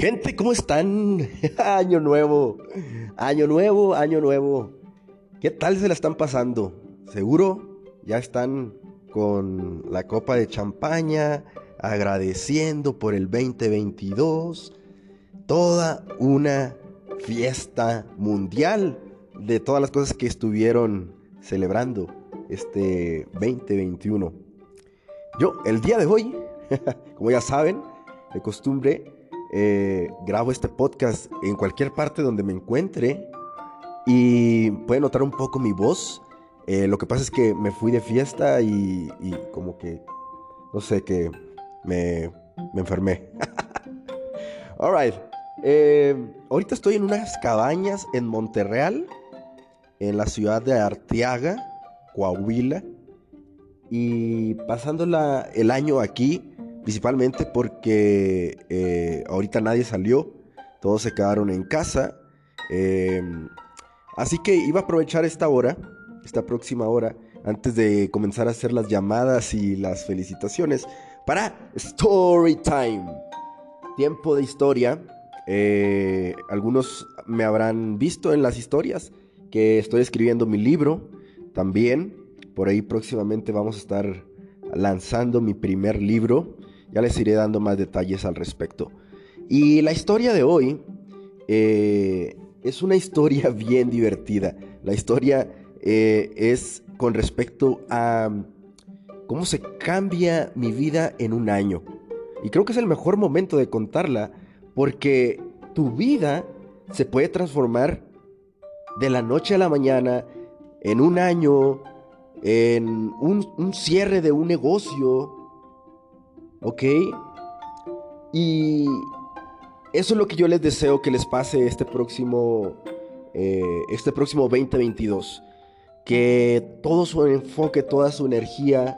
Gente, ¿cómo están? año nuevo, año nuevo, año nuevo. ¿Qué tal se la están pasando? Seguro ya están con la copa de champaña, agradeciendo por el 2022. Toda una fiesta mundial de todas las cosas que estuvieron celebrando este 2021. Yo, el día de hoy, como ya saben, de costumbre, eh, grabo este podcast en cualquier parte donde me encuentre y puede notar un poco mi voz. Eh, lo que pasa es que me fui de fiesta y, como que, no sé, que me, enfermé. Alright. Eh, ahorita estoy en unas cabañas en Monterreal, en la ciudad de Arteaga, Coahuila. Y pasando el año aquí, Principalmente porque eh, ahorita nadie salió, todos se quedaron en casa. Em, así que iba a aprovechar esta hora, esta próxima hora, antes de comenzar a hacer las llamadas y las felicitaciones para Story Time. Tiempo de historia. Eh, algunos me habrán visto en las historias que estoy escribiendo mi libro también. Por ahí próximamente vamos a estar lanzando mi primer libro. Ya les iré dando más detalles al respecto. Y la historia de hoy eh, es una historia bien divertida. La historia eh, es con respecto a cómo se cambia mi vida en un año. Y creo que es el mejor momento de contarla porque tu vida se puede transformar de la noche a la mañana, en un año, en un, un cierre de un negocio, ¿Ok? Y eso es lo que yo les deseo que les pase este próximo, eh, este próximo 2022. Que todo su enfoque, toda su energía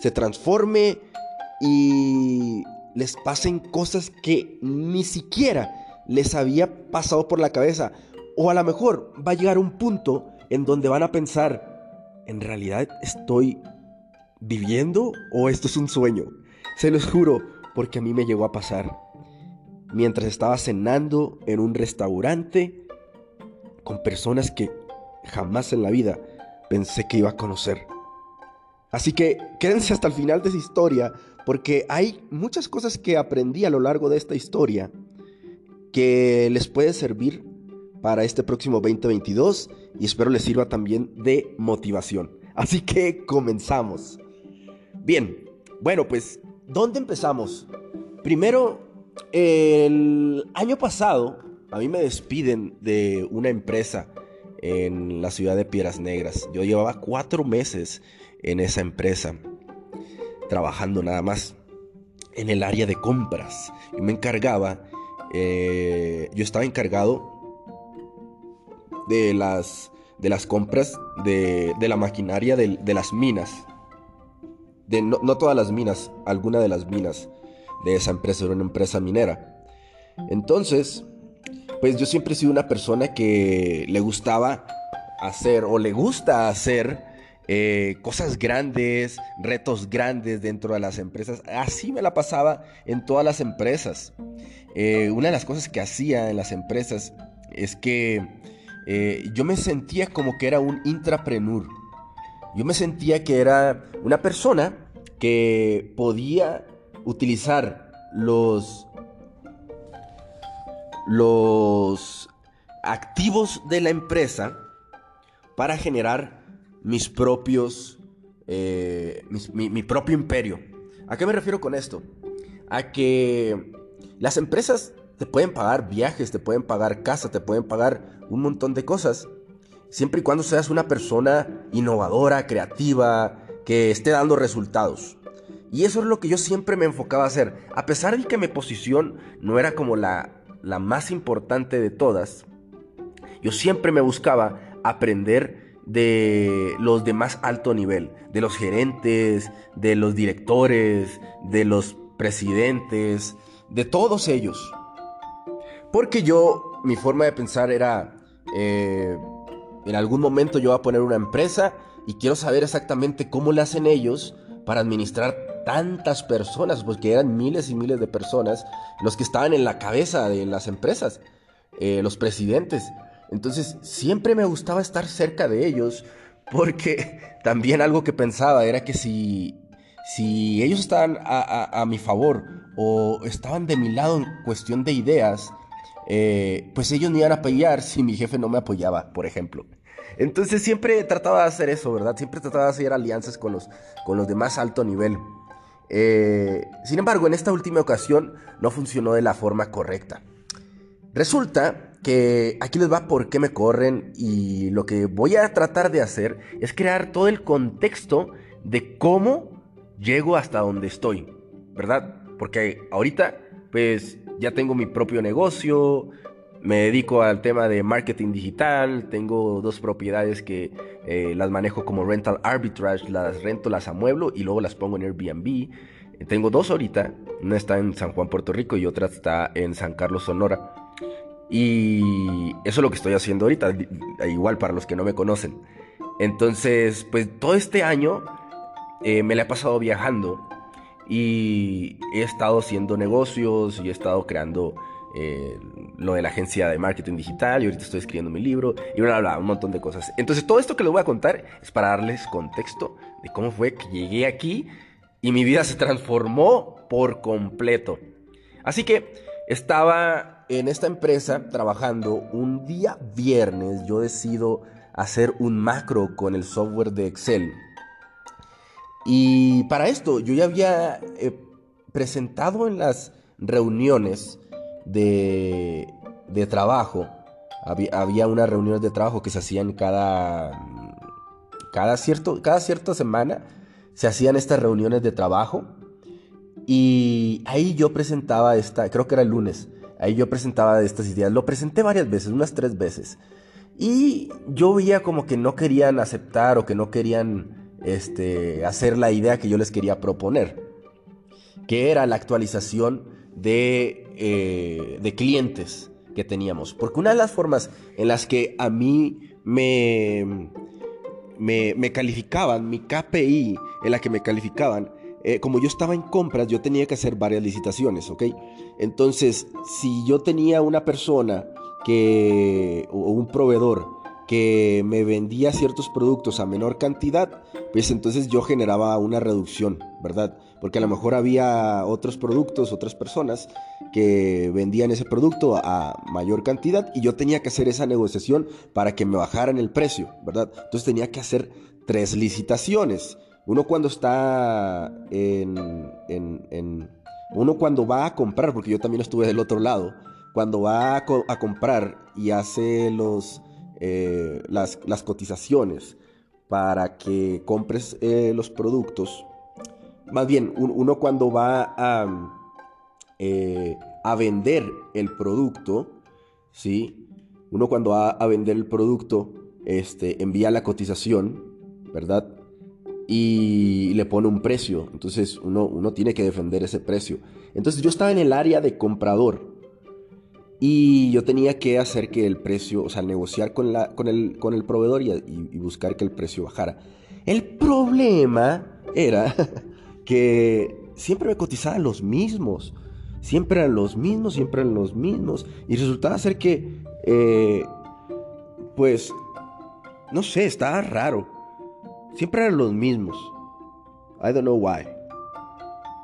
se transforme y les pasen cosas que ni siquiera les había pasado por la cabeza. O a lo mejor va a llegar un punto en donde van a pensar, ¿en realidad estoy viviendo o esto es un sueño? Se los juro, porque a mí me llegó a pasar. Mientras estaba cenando en un restaurante con personas que jamás en la vida pensé que iba a conocer. Así que quédense hasta el final de esa historia, porque hay muchas cosas que aprendí a lo largo de esta historia que les puede servir para este próximo 2022 y espero les sirva también de motivación. Así que comenzamos. Bien, bueno, pues ¿Dónde empezamos? Primero, el año pasado a mí me despiden de una empresa en la ciudad de Piedras Negras. Yo llevaba cuatro meses en esa empresa, trabajando nada más en el área de compras. Yo me encargaba, eh, yo estaba encargado de las, de las compras de, la maquinaria de las minas no, todas las minas, alguna de las minas de esa empresa era una empresa minera. Entonces, pues yo siempre he sido una persona que le gustaba hacer o le gusta hacer eh, cosas grandes, retos grandes dentro de las empresas. Así me la pasaba en todas las empresas. Eh, una de las cosas que hacía en las empresas es que eh, yo me sentía como que era un intrapreneur. Yo me sentía que era una persona que podía utilizar los, los activos de la empresa para generar mis propios, eh, mi, propio imperio. ¿A qué me refiero con esto? A que las empresas te pueden pagar viajes, te pueden pagar casa, te pueden pagar un montón de cosas siempre y cuando seas una persona innovadora, creativa, que esté dando resultados. Y eso es lo que yo siempre me enfocaba a hacer. A pesar de que mi posición no era como la, la más importante de todas, yo siempre me buscaba aprender de los de más alto nivel, de los gerentes, de los directores, de los presidentes, de todos ellos. Porque yo, mi forma de pensar era, eh, en algún momento yo voy a poner una empresa y quiero saber exactamente cómo le hacen ellos para administrar tantas personas, porque eran miles y miles de personas los que estaban en la cabeza de las empresas, eh, los presidentes. Entonces siempre me gustaba estar cerca de ellos, porque también algo que pensaba era que si, si ellos estaban a, mi favor o estaban de mi lado en cuestión de ideas, eh, pues ellos me iban a apoyar si mi jefe no me apoyaba, por ejemplo. Entonces siempre trataba de hacer eso, ¿verdad? Siempre trataba de hacer alianzas con los, con los de más alto nivel. Eh, sin embargo, en esta última ocasión no funcionó de la forma correcta. Resulta que aquí les va por qué me corren y lo que voy a tratar de hacer es crear todo el contexto de cómo llego hasta donde estoy, ¿verdad? Porque ahorita pues ya tengo mi propio negocio, me dedico al tema de marketing digital, tengo dos propiedades que eh, las manejo como rental arbitrage, las rento, las amueblo y luego las pongo en Airbnb. Eh, tengo dos ahorita, una está en San Juan, Puerto Rico y otra está en San Carlos, Sonora. Y eso es lo que estoy haciendo ahorita, igual para los que no me conocen. Entonces, pues todo este año eh, me la he pasado viajando y he estado haciendo negocios y he estado creando eh, lo de la agencia de marketing digital y ahorita estoy escribiendo mi libro y bla, bla, bla, un montón de cosas. Entonces todo esto que les voy a contar es para darles contexto de cómo fue que llegué aquí y mi vida se transformó por completo. Así que estaba en esta empresa trabajando un día viernes, yo decido hacer un macro con el software de Excel. Y para esto yo ya había eh, presentado en las reuniones de, trabajo. Había, unas reuniones de trabajo que se hacían cada, cada, cierto, cada cierta semana. Se hacían estas reuniones de trabajo. Y ahí yo presentaba esta, creo que era el lunes, ahí yo presentaba estas ideas. Lo presenté varias veces, unas tres veces. Y yo veía como que no querían aceptar o que no querían este, hacer la idea que yo les quería proponer, que era la actualización de, eh, de clientes que teníamos. Porque una de las formas en las que a mí me, me, calificaban, mi KPI en la que me calificaban, eh, como yo estaba en compras, yo tenía que hacer varias licitaciones, ¿ok? Entonces, si yo tenía una persona que, o un proveedor que me vendía ciertos productos a menor cantidad, pues entonces yo generaba una reducción, ¿verdad? Porque a lo mejor había otros productos, otras personas que vendían ese producto a mayor cantidad y yo tenía que hacer esa negociación para que me bajaran el precio, ¿verdad? Entonces tenía que hacer tres licitaciones. Uno cuando está en, uno cuando va a comprar, porque yo también estuve del otro lado, cuando va a comprar y hace los eh, las, cotizaciones para que compres eh, los productos. Más bien, uno cuando va a, eh, a vender el producto, ¿sí? Uno cuando va a vender el producto, este, envía la cotización, ¿verdad? Y le pone un precio. Entonces uno, uno tiene que defender ese precio. Entonces yo estaba en el área de comprador. Y yo tenía que hacer que el precio, o sea, negociar con, la, con, el, con el proveedor y, buscar que el precio bajara. El problema era que siempre me cotizaban los mismos. Siempre eran los mismos, siempre eran los mismos. Y resultaba ser que, eh, pues, no sé, estaba raro. Siempre eran los mismos. I don't know why.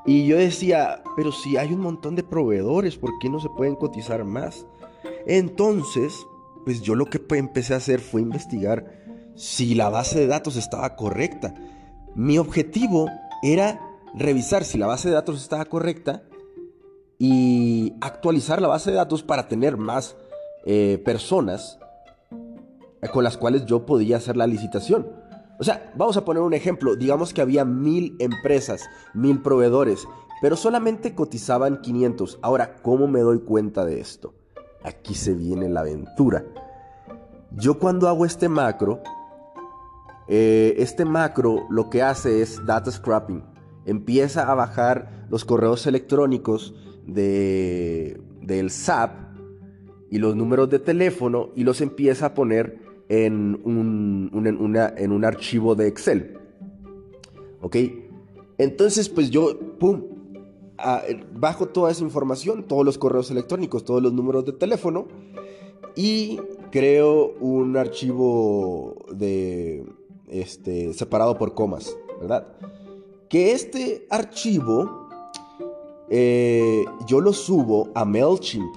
Y yo decía, pero si hay un montón de proveedores, ¿por qué no se pueden cotizar más? Entonces, pues yo lo que empecé a hacer fue investigar si la base de datos estaba correcta. Mi objetivo era revisar si la base de datos estaba correcta y actualizar la base de datos para tener más eh, personas con las cuales yo podía hacer la licitación. O sea, vamos a poner un ejemplo. Digamos que había mil empresas, mil proveedores, pero solamente cotizaban 500. Ahora, ¿cómo me doy cuenta de esto? Aquí se viene la aventura. Yo cuando hago este macro, eh, este macro lo que hace es data scrapping. Empieza a bajar los correos electrónicos de, del SAP y los números de teléfono y los empieza a poner en un, en un archivo de Excel. ¿Ok? Entonces, pues yo, pum, bajo toda esa información, todos los correos electrónicos, todos los números de teléfono y creo un archivo de este separado por comas, ¿verdad? Que este archivo eh, yo lo subo a Mailchimp.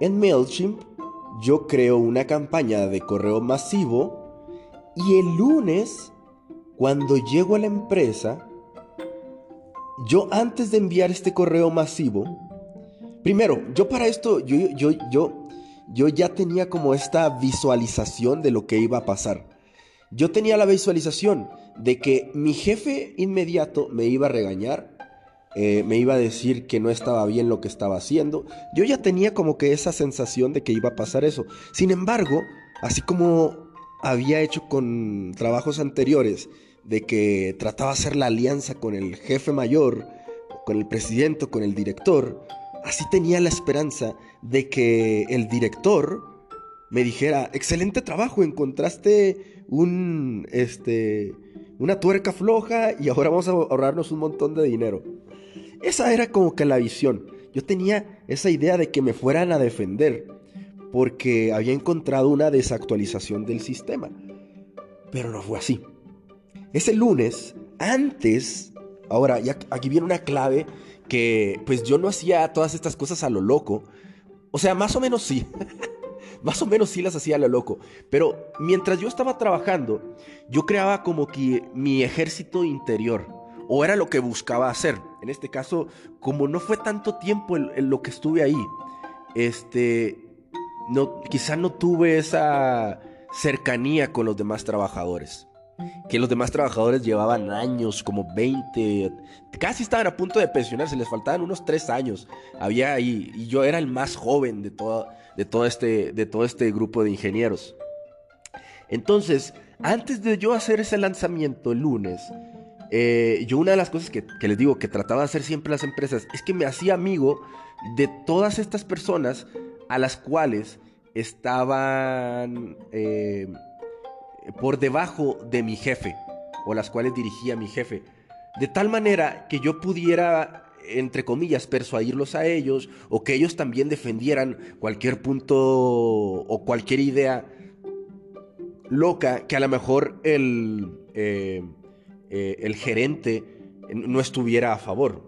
En Mailchimp yo creo una campaña de correo masivo y el lunes, cuando llego a la empresa, yo antes de enviar este correo masivo, primero, yo para esto, yo, yo, yo, yo ya tenía como esta visualización de lo que iba a pasar. Yo tenía la visualización de que mi jefe inmediato me iba a regañar, eh, me iba a decir que no estaba bien lo que estaba haciendo. Yo ya tenía como que esa sensación de que iba a pasar eso. Sin embargo, así como había hecho con trabajos anteriores, de que trataba de hacer la alianza con el jefe mayor, con el presidente, con el director, así tenía la esperanza de que el director me dijera, excelente trabajo, encontraste un, este, una tuerca floja y ahora vamos a ahorrarnos un montón de dinero. Esa era como que la visión. Yo tenía esa idea de que me fueran a defender porque había encontrado una desactualización del sistema. Pero no fue así. Ese lunes, antes, ahora, ya aquí viene una clave que pues yo no hacía todas estas cosas a lo loco. O sea, más o menos sí. más o menos sí las hacía a lo loco. Pero mientras yo estaba trabajando, yo creaba como que mi ejército interior. O era lo que buscaba hacer. En este caso, como no fue tanto tiempo en, lo que estuve ahí, este, no, quizá no tuve esa cercanía con los demás trabajadores que los demás trabajadores llevaban años, como 20, casi estaban a punto de pensionarse, les faltaban unos 3 años. Había ahí, y yo era el más joven de todo, de todo, este, de todo este grupo de ingenieros. Entonces, antes de yo hacer ese lanzamiento el lunes, eh, yo una de las cosas que, les digo que trataba de hacer siempre las empresas es que me hacía amigo de todas estas personas a las cuales estaban... Eh, por debajo de mi jefe, o las cuales dirigía mi jefe, de tal manera que yo pudiera entre comillas, persuadirlos a ellos o que ellos también defendieran cualquier punto o cualquier idea loca que a lo mejor el, eh, eh, el gerente no estuviera a favor.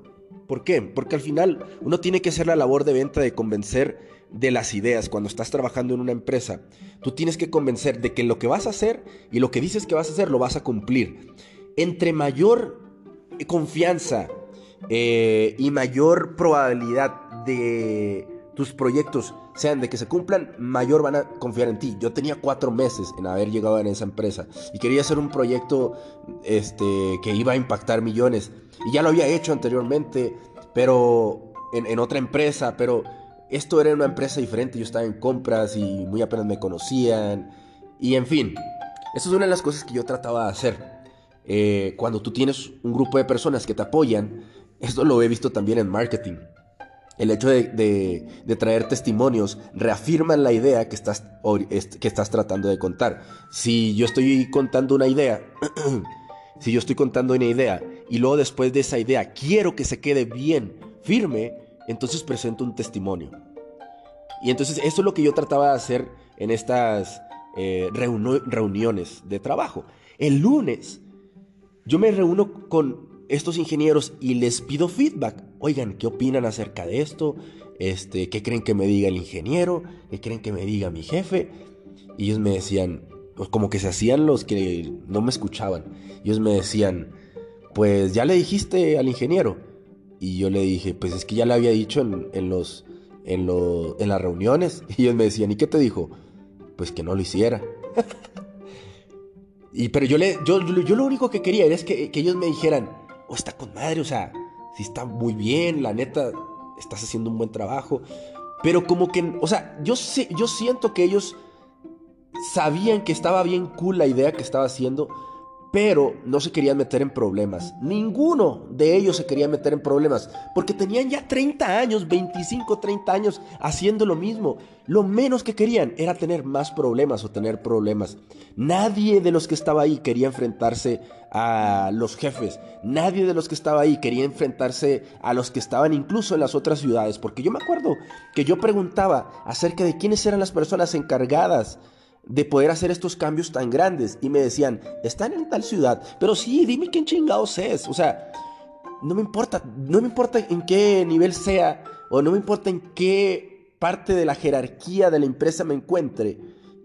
¿Por qué? Porque al final uno tiene que hacer la labor de venta de convencer de las ideas cuando estás trabajando en una empresa. Tú tienes que convencer de que lo que vas a hacer y lo que dices que vas a hacer lo vas a cumplir. Entre mayor confianza eh, y mayor probabilidad de tus proyectos sean de que se cumplan, mayor van a confiar en ti. Yo tenía cuatro meses en haber llegado en esa empresa y quería hacer un proyecto este, que iba a impactar millones. Y ya lo había hecho anteriormente, pero en, en otra empresa, pero esto era una empresa diferente, yo estaba en compras y muy apenas me conocían. Y en fin, eso es una de las cosas que yo trataba de hacer. Eh, cuando tú tienes un grupo de personas que te apoyan, esto lo he visto también en marketing. El hecho de, traer testimonios reafirma la idea que estás, que estás tratando de contar. Si yo estoy contando una idea, si yo estoy contando una idea y luego después de esa idea quiero que se quede bien firme, entonces presento un testimonio. Y entonces eso es lo que yo trataba de hacer en estas eh, reuniones de trabajo. El lunes yo me reúno con estos ingenieros y les pido feedback. Oigan, ¿qué opinan acerca de esto? Este, ¿Qué creen que me diga el ingeniero? ¿Qué creen que me diga mi jefe? Y ellos me decían, como que se hacían los que no me escuchaban. Ellos me decían, pues ya le dijiste al ingeniero. Y yo le dije, pues es que ya le había dicho en, los, en, en las reuniones. Y ellos me decían, ¿y qué te dijo? Pues que no lo hiciera. y pero yo, le, yo, yo lo único que quería era que, que ellos me dijeran, oh, está con madre, o sea, está muy bien, la neta, estás haciendo un buen trabajo. Pero como que, o sea, yo, yo siento que ellos sabían que estaba bien cool la idea que estaba haciendo, pero no se querían meter en problemas. Ninguno de ellos se quería meter en problemas, porque tenían ya 30 años, 25, 30 años haciendo lo mismo. Lo menos que querían era tener más problemas o tener problemas. Nadie de los que estaba ahí quería enfrentarse a los jefes. Nadie de los que estaba ahí quería enfrentarse a los que estaban incluso en las otras ciudades, porque yo me acuerdo que yo preguntaba acerca de quiénes eran las personas encargadas de poder hacer estos cambios tan grandes. Y me decían, están en tal ciudad, pero sí, dime quién chingados es. O sea, no me importa, no me importa en qué nivel sea, o no me importa en qué parte de la jerarquía de la empresa me encuentre.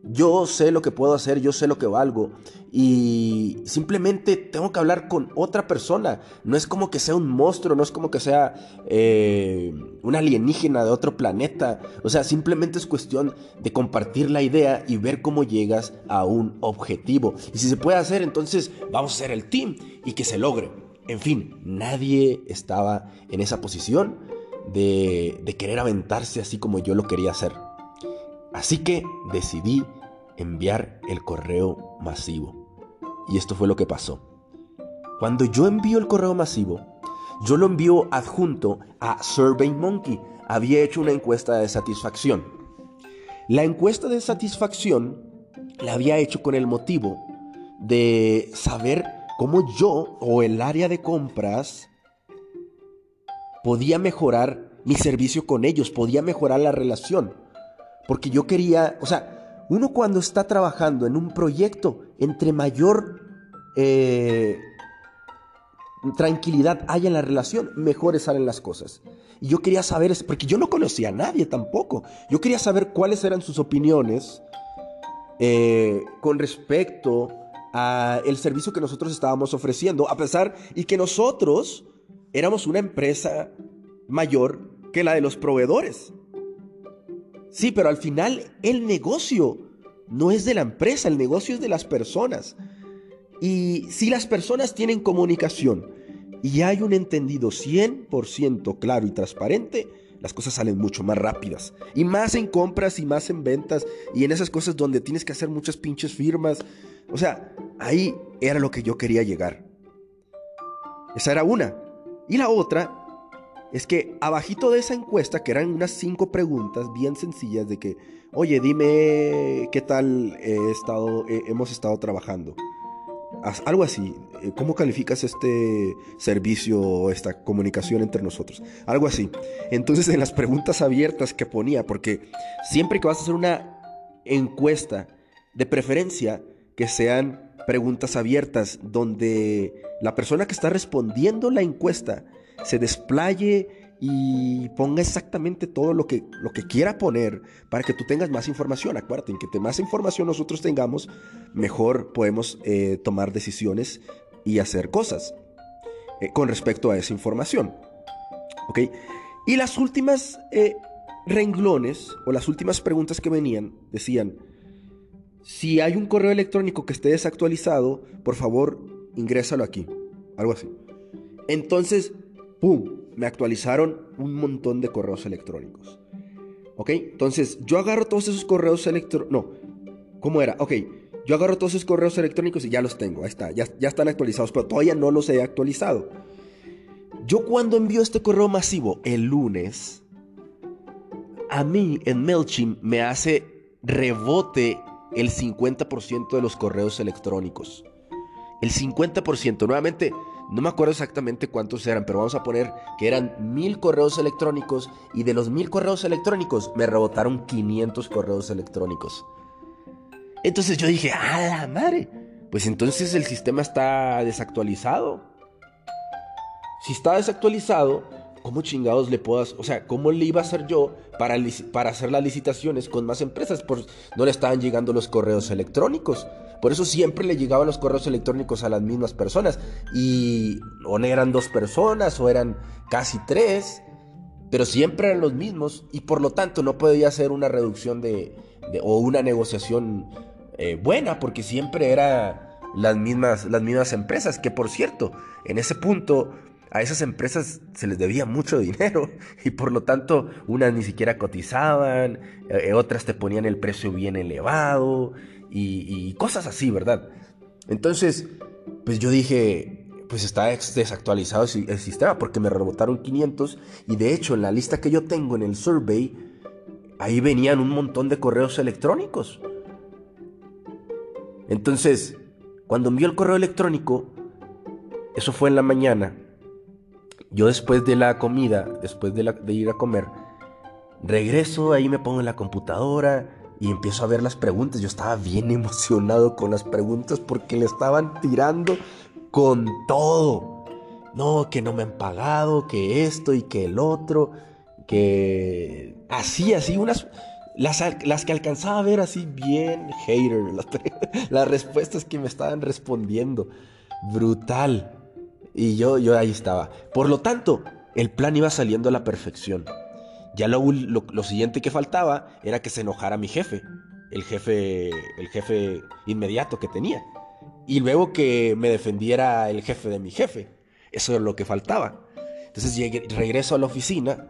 Yo sé lo que puedo hacer, yo sé lo que valgo y simplemente tengo que hablar con otra persona. No es como que sea un monstruo, no es como que sea eh, un alienígena de otro planeta. O sea, simplemente es cuestión de compartir la idea y ver cómo llegas a un objetivo. Y si se puede hacer, entonces vamos a hacer el team y que se logre. En fin, nadie estaba en esa posición de querer aventarse así como yo lo quería hacer. Así que decidí enviar el correo masivo. Y esto fue lo que pasó. Cuando yo envío el correo masivo, yo lo envío adjunto a SurveyMonkey. Había hecho una encuesta de satisfacción. La encuesta de satisfacción la había hecho con el motivo de saber cómo yo o el área de compras podía mejorar mi servicio con ellos, podía mejorar la relación. Porque yo quería, o sea, uno cuando está trabajando en un proyecto, entre mayor eh, tranquilidad haya en la relación, mejores salen las cosas. Y yo quería saber, porque yo no conocía a nadie tampoco, yo quería saber cuáles eran sus opiniones eh, con respecto a el servicio que nosotros estábamos ofreciendo, a pesar y que nosotros éramos una empresa mayor que la de los proveedores. Sí, pero al final el negocio no es de la empresa, el negocio es de las personas. Y si las personas tienen comunicación y hay un entendido 100% claro y transparente, las cosas salen mucho más rápidas. Y más en compras y más en ventas y en esas cosas donde tienes que hacer muchas pinches firmas. O sea, ahí era lo que yo quería llegar. Esa era una. Y la otra es que abajito de esa encuesta, que eran unas cinco preguntas bien sencillas de que, oye, dime qué tal he estado, hemos estado trabajando. Algo así, eh, ¿cómo calificas este servicio, esta comunicación entre nosotros? Algo así. Entonces en las preguntas abiertas que ponía, porque siempre que vas a hacer una encuesta, de preferencia que sean preguntas abiertas, donde la persona que está respondiendo la encuesta se desplaye y ponga exactamente todo lo que, lo que quiera poner para que tú tengas más información. Acuérdate, en que más información nosotros tengamos, mejor podemos eh, tomar decisiones y hacer cosas eh, con respecto a esa información. ¿Ok? Y las últimas eh, renglones o las últimas preguntas que venían decían, si hay un correo electrónico que esté desactualizado, por favor, ingrésalo aquí. Algo así. Entonces, ¡pum! Me actualizaron un montón de correos electrónicos. ¿Ok? Entonces, yo agarro todos esos correos electrónicos. No, ¿cómo era? Ok, yo agarro todos esos correos electrónicos y ya los tengo. Ahí está, ya, ya están actualizados, pero todavía no los he actualizado. Yo cuando envío este correo masivo el lunes, a mí en MailChimp me hace rebote el 50% de los correos electrónicos. El 50%, nuevamente, no me acuerdo exactamente cuántos eran, pero vamos a poner que eran mil correos electrónicos y de los mil correos electrónicos me rebotaron 500 correos electrónicos. Entonces yo dije, ¡a la madre! Pues entonces el sistema está desactualizado. Si está desactualizado, ¿cómo chingados le puedo O sea, ¿cómo le iba a hacer yo para, para hacer las licitaciones con más empresas? Pues no le estaban llegando los correos electrónicos. Por eso siempre le llegaban los correos electrónicos a las mismas personas. Y o eran dos personas o eran casi tres. Pero siempre eran los mismos. Y por lo tanto no podía hacer una reducción de, o una negociación eh, buena. Porque siempre era las mismas, las mismas empresas. Que por cierto, en ese punto a esas empresas se les debía mucho dinero y por lo tanto unas ni siquiera cotizaban, eh, otras te ponían el precio bien elevado y, cosas así, ¿verdad? Entonces, pues yo dije, pues está desactualizado el sistema porque me rebotaron 500 y de hecho en la lista que yo tengo en el survey, ahí venían un montón de correos electrónicos. Entonces, cuando envió el correo electrónico, eso fue en la mañana, yo después de la comida, después de, ir a comer, regreso, ahí me pongo en la computadora y empiezo a ver las preguntas. Yo estaba bien emocionado con las preguntas porque le estaban tirando con todo. No, que no me han pagado, que esto y que el otro, que así, así, unas... Las, que alcanzaba a ver así bien hater, las respuestas que me estaban respondiendo. Brutal. Y yo, yo ahí estaba. Por lo tanto, el plan iba saliendo a la perfección. Ya lo, lo, siguiente que faltaba era que se enojara mi jefe, el jefe, el jefe inmediato que tenía. Y luego que me defendiera el jefe de mi jefe. Eso era lo que faltaba. Entonces llegué, regreso a la oficina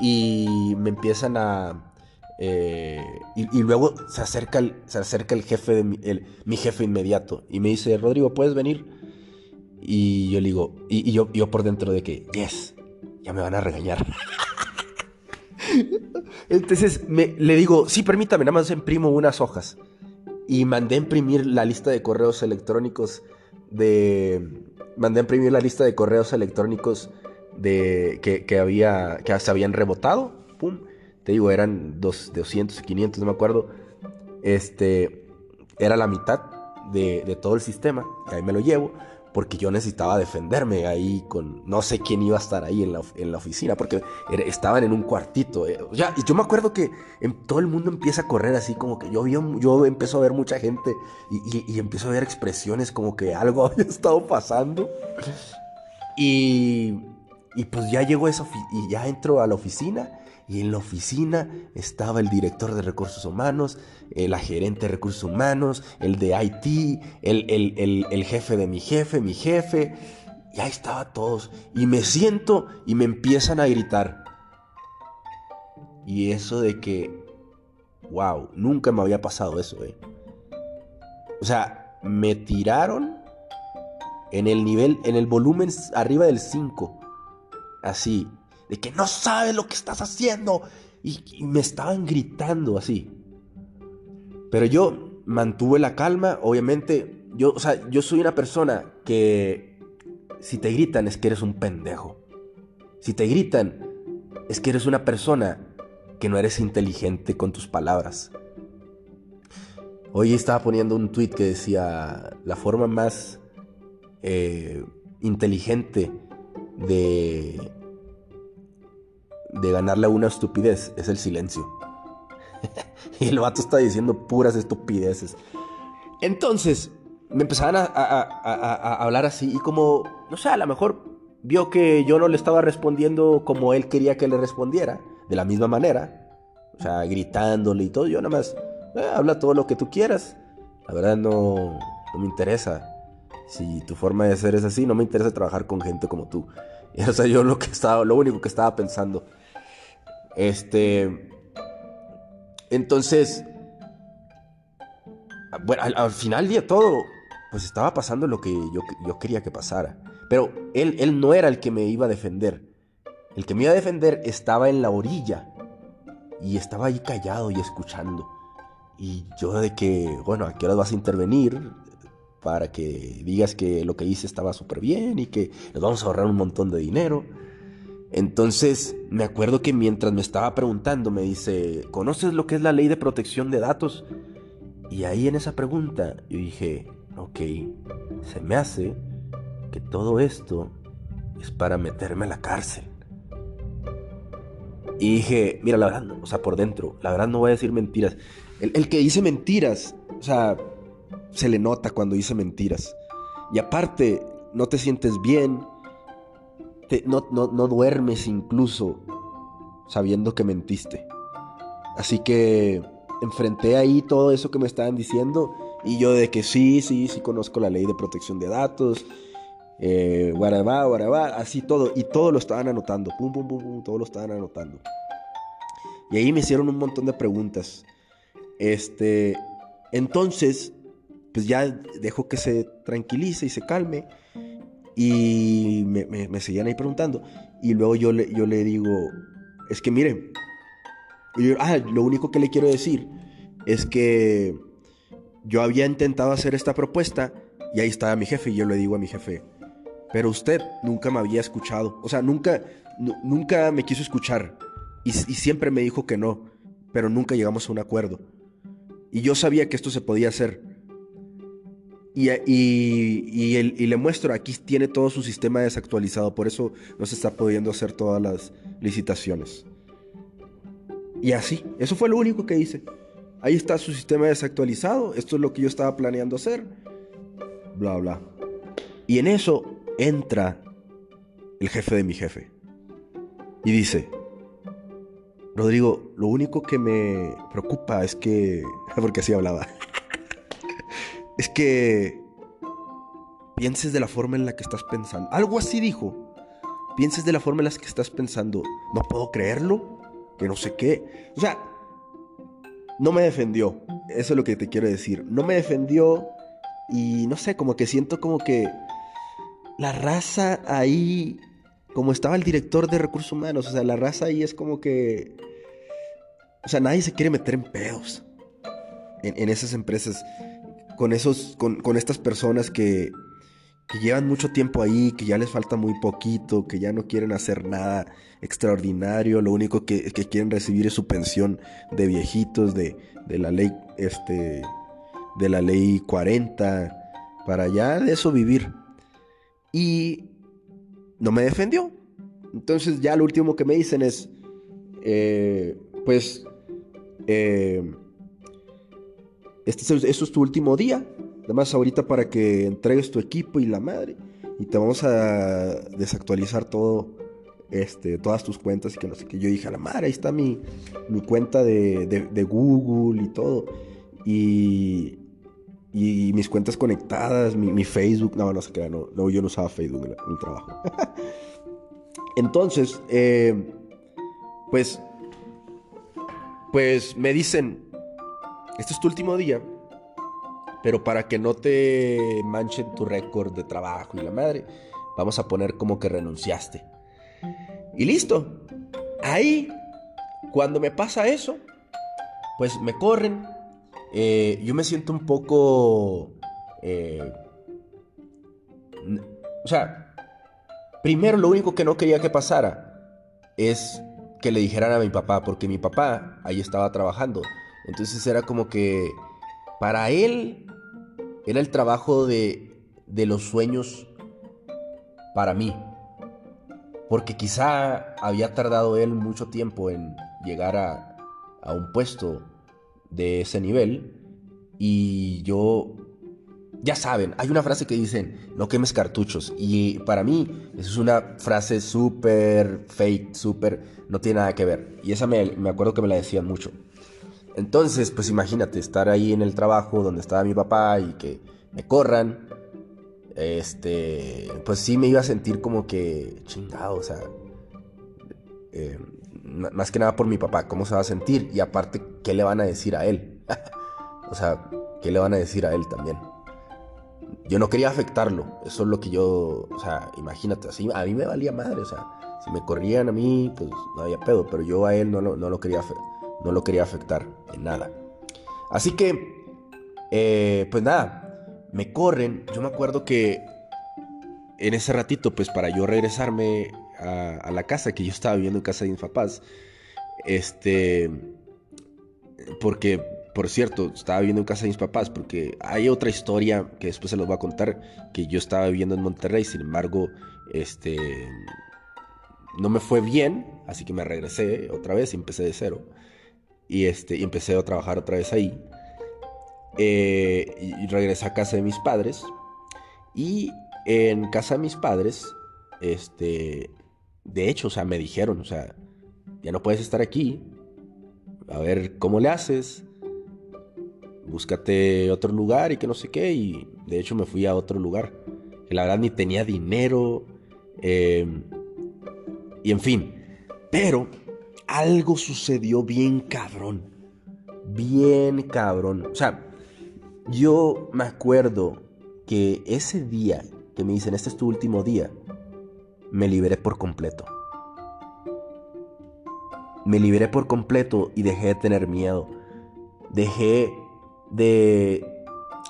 y me empiezan a... Eh, y, luego se acerca el, se acerca el jefe de mi, mi jefe inmediato y me dice, Rodrigo, ¿puedes venir? Y yo le digo, y, yo, yo por dentro de que, yes, ya me van a regañar. Entonces le digo, sí, permítame, nada más imprimo unas hojas. Y mandé a imprimir la lista de correos electrónicos de... Mandé a imprimir la lista de correos electrónicos de, que, había, que se habían rebotado. Te digo, eran dos, 200 y 500, no me acuerdo. Este, era la mitad de, de todo el sistema. Ahí me lo llevo porque yo necesitaba defenderme ahí con no sé quién iba a estar ahí en la, en la oficina, porque estaban en un cuartito. Eh, ya, yo me acuerdo que todo el mundo empieza a correr así, como que yo, yo, yo empiezo a ver mucha gente y, empiezo a ver expresiones como que algo había estado pasando. Y, y pues ya llegó eso y ya entro a la oficina y en la oficina estaba el director de recursos humanos, eh, la gerente de recursos humanos, el de IT, el, jefe de mi jefe, mi jefe. Y ahí estaba todos. Y me siento y me empiezan a gritar. Y eso de que, wow, nunca me había pasado eso, eh. O sea, me tiraron en el nivel, en el volumen arriba del 5. Así, de que no sabes lo que estás haciendo. Y, me estaban gritando así. Pero yo mantuve la calma, obviamente. Yo, o sea, yo soy una persona que si te gritan es que eres un pendejo. Si te gritan es que eres una persona que no eres inteligente con tus palabras. Hoy estaba poniendo un tweet que decía la forma más eh, inteligente de de ganarle una estupidez es el silencio. y el vato está diciendo puras estupideces. Entonces, me empezaban a, hablar así y como, no sé, a lo mejor vio que yo no le estaba respondiendo como él quería que le respondiera, de la misma manera. O sea, gritándole y todo. Yo nada más, eh, habla todo lo que tú quieras. La verdad no, no me interesa. Si tu forma de ser es así, no me interesa trabajar con gente como tú. O sea, yo lo que estaba, lo único que estaba pensando. Este. Entonces. Bueno, al, final de todo, pues estaba pasando lo que yo, yo, quería que pasara. Pero él, él no era el que me iba a defender. El que me iba a defender estaba en la orilla. Y estaba ahí callado y escuchando. Y yo de que, bueno, ¿a qué hora vas a intervenir? Para que digas que lo que hice estaba súper bien y que nos vamos a ahorrar un montón de dinero. Entonces, me acuerdo que mientras me estaba preguntando, me dice, ¿conoces lo que es la ley de protección de datos? Y ahí en esa pregunta yo dije, ok, se me hace que todo esto es para meterme a la cárcel. Y dije, mira, la verdad, o sea, por dentro, la verdad no voy a decir mentiras. El, que dice mentiras, o sea, se le nota cuando dice mentiras. Y aparte, no te sientes bien, no, no, duermes incluso sabiendo que mentiste. Así que enfrenté ahí todo eso que me estaban diciendo y yo de que sí, sí, sí conozco la ley de protección de datos, eh, así todo, y todo lo estaban anotando, pum, pum, pum, pum, todo lo estaban anotando. Y ahí me hicieron un montón de preguntas. Este, entonces, pues ya dejo que se tranquilice y se calme. Y me, me, seguían ahí preguntando. Y luego yo le, yo le digo, es que miren, ah, lo único que le quiero decir es que yo había intentado hacer esta propuesta y ahí estaba mi jefe y yo le digo a mi jefe, pero usted nunca me había escuchado, o sea, nunca, nunca me quiso escuchar y, siempre me dijo que no, pero nunca llegamos a un acuerdo. Y yo sabía que esto se podía hacer. Y, y, le muestro, aquí tiene todo su sistema desactualizado, por eso no se está pudiendo hacer todas las licitaciones. Y así, eso fue lo único que hice. Ahí está su sistema desactualizado, esto es lo que yo estaba planeando hacer, bla, bla. Y en eso entra el jefe de mi jefe y dice, Rodrigo, lo único que me preocupa es que, porque así hablaba, es que pienses de la forma en la que estás pensando. Algo así dijo. Pienses de la forma en la que estás pensando. No puedo creerlo. Que no sé qué. O sea, no me defendió. Eso es lo que te quiero decir. No me defendió. Y no sé, como que siento como que la raza ahí, como estaba el director de recursos humanos, o sea, la raza ahí es como que, o sea, nadie se quiere meter en pedos en, esas empresas, con esos, con, con estas personas que, que llevan mucho tiempo ahí, que ya les falta muy poquito, que ya no quieren hacer nada extraordinario, lo único que, que quieren recibir es su pensión de viejitos, de, de, la ley, este, de la ley 40, para ya de eso vivir y no me defendió. Entonces ya lo último que me dicen es, eh, pues, eh, este es, es tu último día. Además ahorita para que entregues tu equipo y la madre. Y te vamos a desactualizar todo, este, todas tus cuentas y que no sé qué. Yo dije, a la madre, ahí está mi, mi cuenta de, de Google y todo. Y, y mis cuentas conectadas, mi, Facebook, no, no sé qué, no, no, yo no usaba Facebook en, el trabajo. Entonces, eh, pues, pues me dicen, este es tu último día, pero para que no te manchen tu récord de trabajo y la madre, vamos a poner como que renunciaste. Y listo. Ahí, cuando me pasa eso, pues me corren, eh, yo me siento un poco... Eh, o sea, primero lo único que no quería que pasara es que le dijeran a mi papá, porque mi papá ahí estaba trabajando. Entonces era como que para él era el trabajo de, de los sueños para mí. Porque quizá había tardado él mucho tiempo en llegar a, a un puesto de ese nivel y yo, ya saben, hay una frase que dicen, no quemes cartuchos y para mí eso es una frase súper fake, súper, no tiene nada que ver y esa me, me acuerdo que me la decían mucho. Entonces, pues imagínate estar ahí en el trabajo donde estaba mi papá y que me corran. Este, pues sí me iba a sentir como que chingado, o sea, eh, más que nada por mi papá, cómo se va a sentir y aparte, ¿qué le van a decir a él? o sea, ¿qué le van a decir a él también? Yo no quería afectarlo, eso es lo que yo, o sea, imagínate, así a mí me valía madre, o sea, si me corrían a mí, pues no había pedo, pero yo a él no lo, no lo, quería, no lo quería afectar en nada. Así que, eh, pues nada, me corren, yo me acuerdo que en ese ratito, pues para yo regresarme a, la casa, que yo estaba viviendo en casa de mis papás. Este, porque, por cierto, estaba viviendo en casa de mis papás, porque hay otra historia que después se los voy a contar, que yo estaba viviendo en Monterrey, sin embargo, este, no me fue bien, así que me regresé otra vez y empecé de cero. Y, este, y empecé a trabajar otra vez ahí. Eh, y regresé a casa de mis padres. Y en casa de mis padres, este, de hecho, o sea, me dijeron, o sea, ya no puedes estar aquí. A ver cómo le haces. Búscate otro lugar y que no sé qué. Y de hecho me fui a otro lugar. Que la verdad ni tenía dinero. Em, y en fin. Pero algo sucedió bien cabrón. Bien cabrón. O sea, yo me acuerdo que ese día que me dicen, este es tu último día, me liberé por completo. Me liberé por completo y dejé de tener miedo. Dejé de,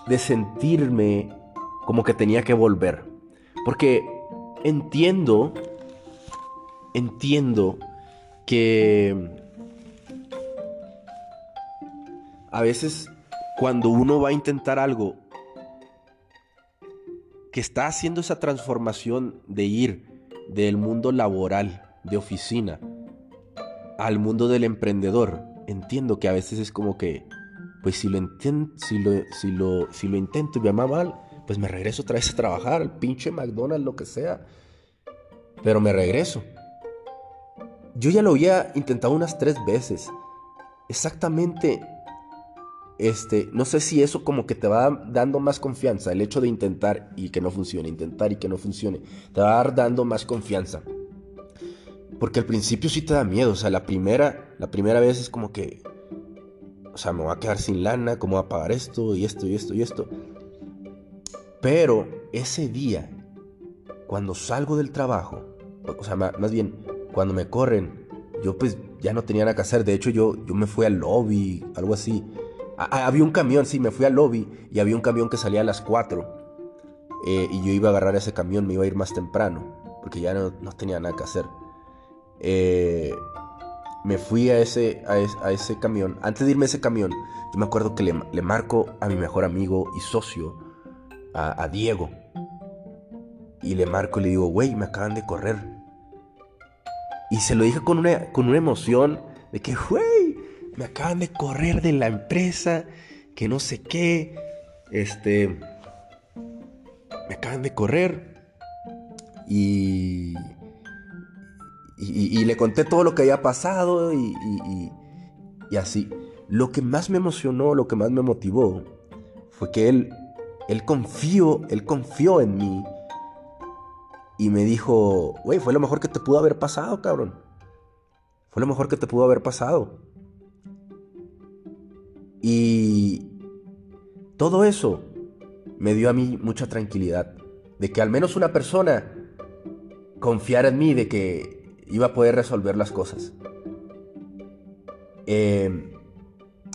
de sentirme como que tenía que volver. Porque entiendo, entiendo que a veces cuando uno va a intentar algo que está haciendo esa transformación de ir del mundo laboral, de oficina, al mundo del emprendedor, entiendo que a veces es como que, pues si lo, si lo, si lo, si lo intento y me va mal, pues me regreso otra vez a trabajar, al pinche McDonald's, lo que sea. Pero me regreso. Yo ya lo había intentado unas tres veces. Exactamente. Este, no sé si eso como que te va dando más confianza, el hecho de intentar y que no funcione, intentar y que no funcione, te va dando más confianza. Porque al principio sí te da miedo, o sea, la primera, la primera vez es como que, o sea, me voy a quedar sin lana, ¿cómo voy a pagar esto y esto y esto y esto? Pero ese día, cuando salgo del trabajo, o sea, más bien, cuando me corren, yo pues ya no tenía nada que hacer. De hecho, yo, yo me fui al lobby, algo así. había un camión, sí, me fui al lobby y había un camión que salía a las 4. Eh, y yo iba a agarrar ese camión, me iba a ir más temprano, porque ya no, tenía nada que hacer. Eh, me fui a ese, a, ese camión. Antes de irme a ese camión, yo me acuerdo que le, marco a mi mejor amigo y socio a, Diego. Y le marco y le digo, güey, me acaban de correr. Y se lo dije con una, con una emoción de que, güey, me acaban de correr de la empresa, que no sé qué. Este, me acaban de correr. Y, y, le conté todo lo que había pasado y, y así. Lo que más me emocionó, lo que más me motivó, fue que él él confió, él confió en mí. Y me dijo, güey, fue lo mejor que te pudo haber pasado, cabrón. Fue lo mejor que te pudo haber pasado. Y todo eso me dio a mí mucha tranquilidad. De que al menos una persona confiara en mí, de que iba a poder resolver las cosas. Eh,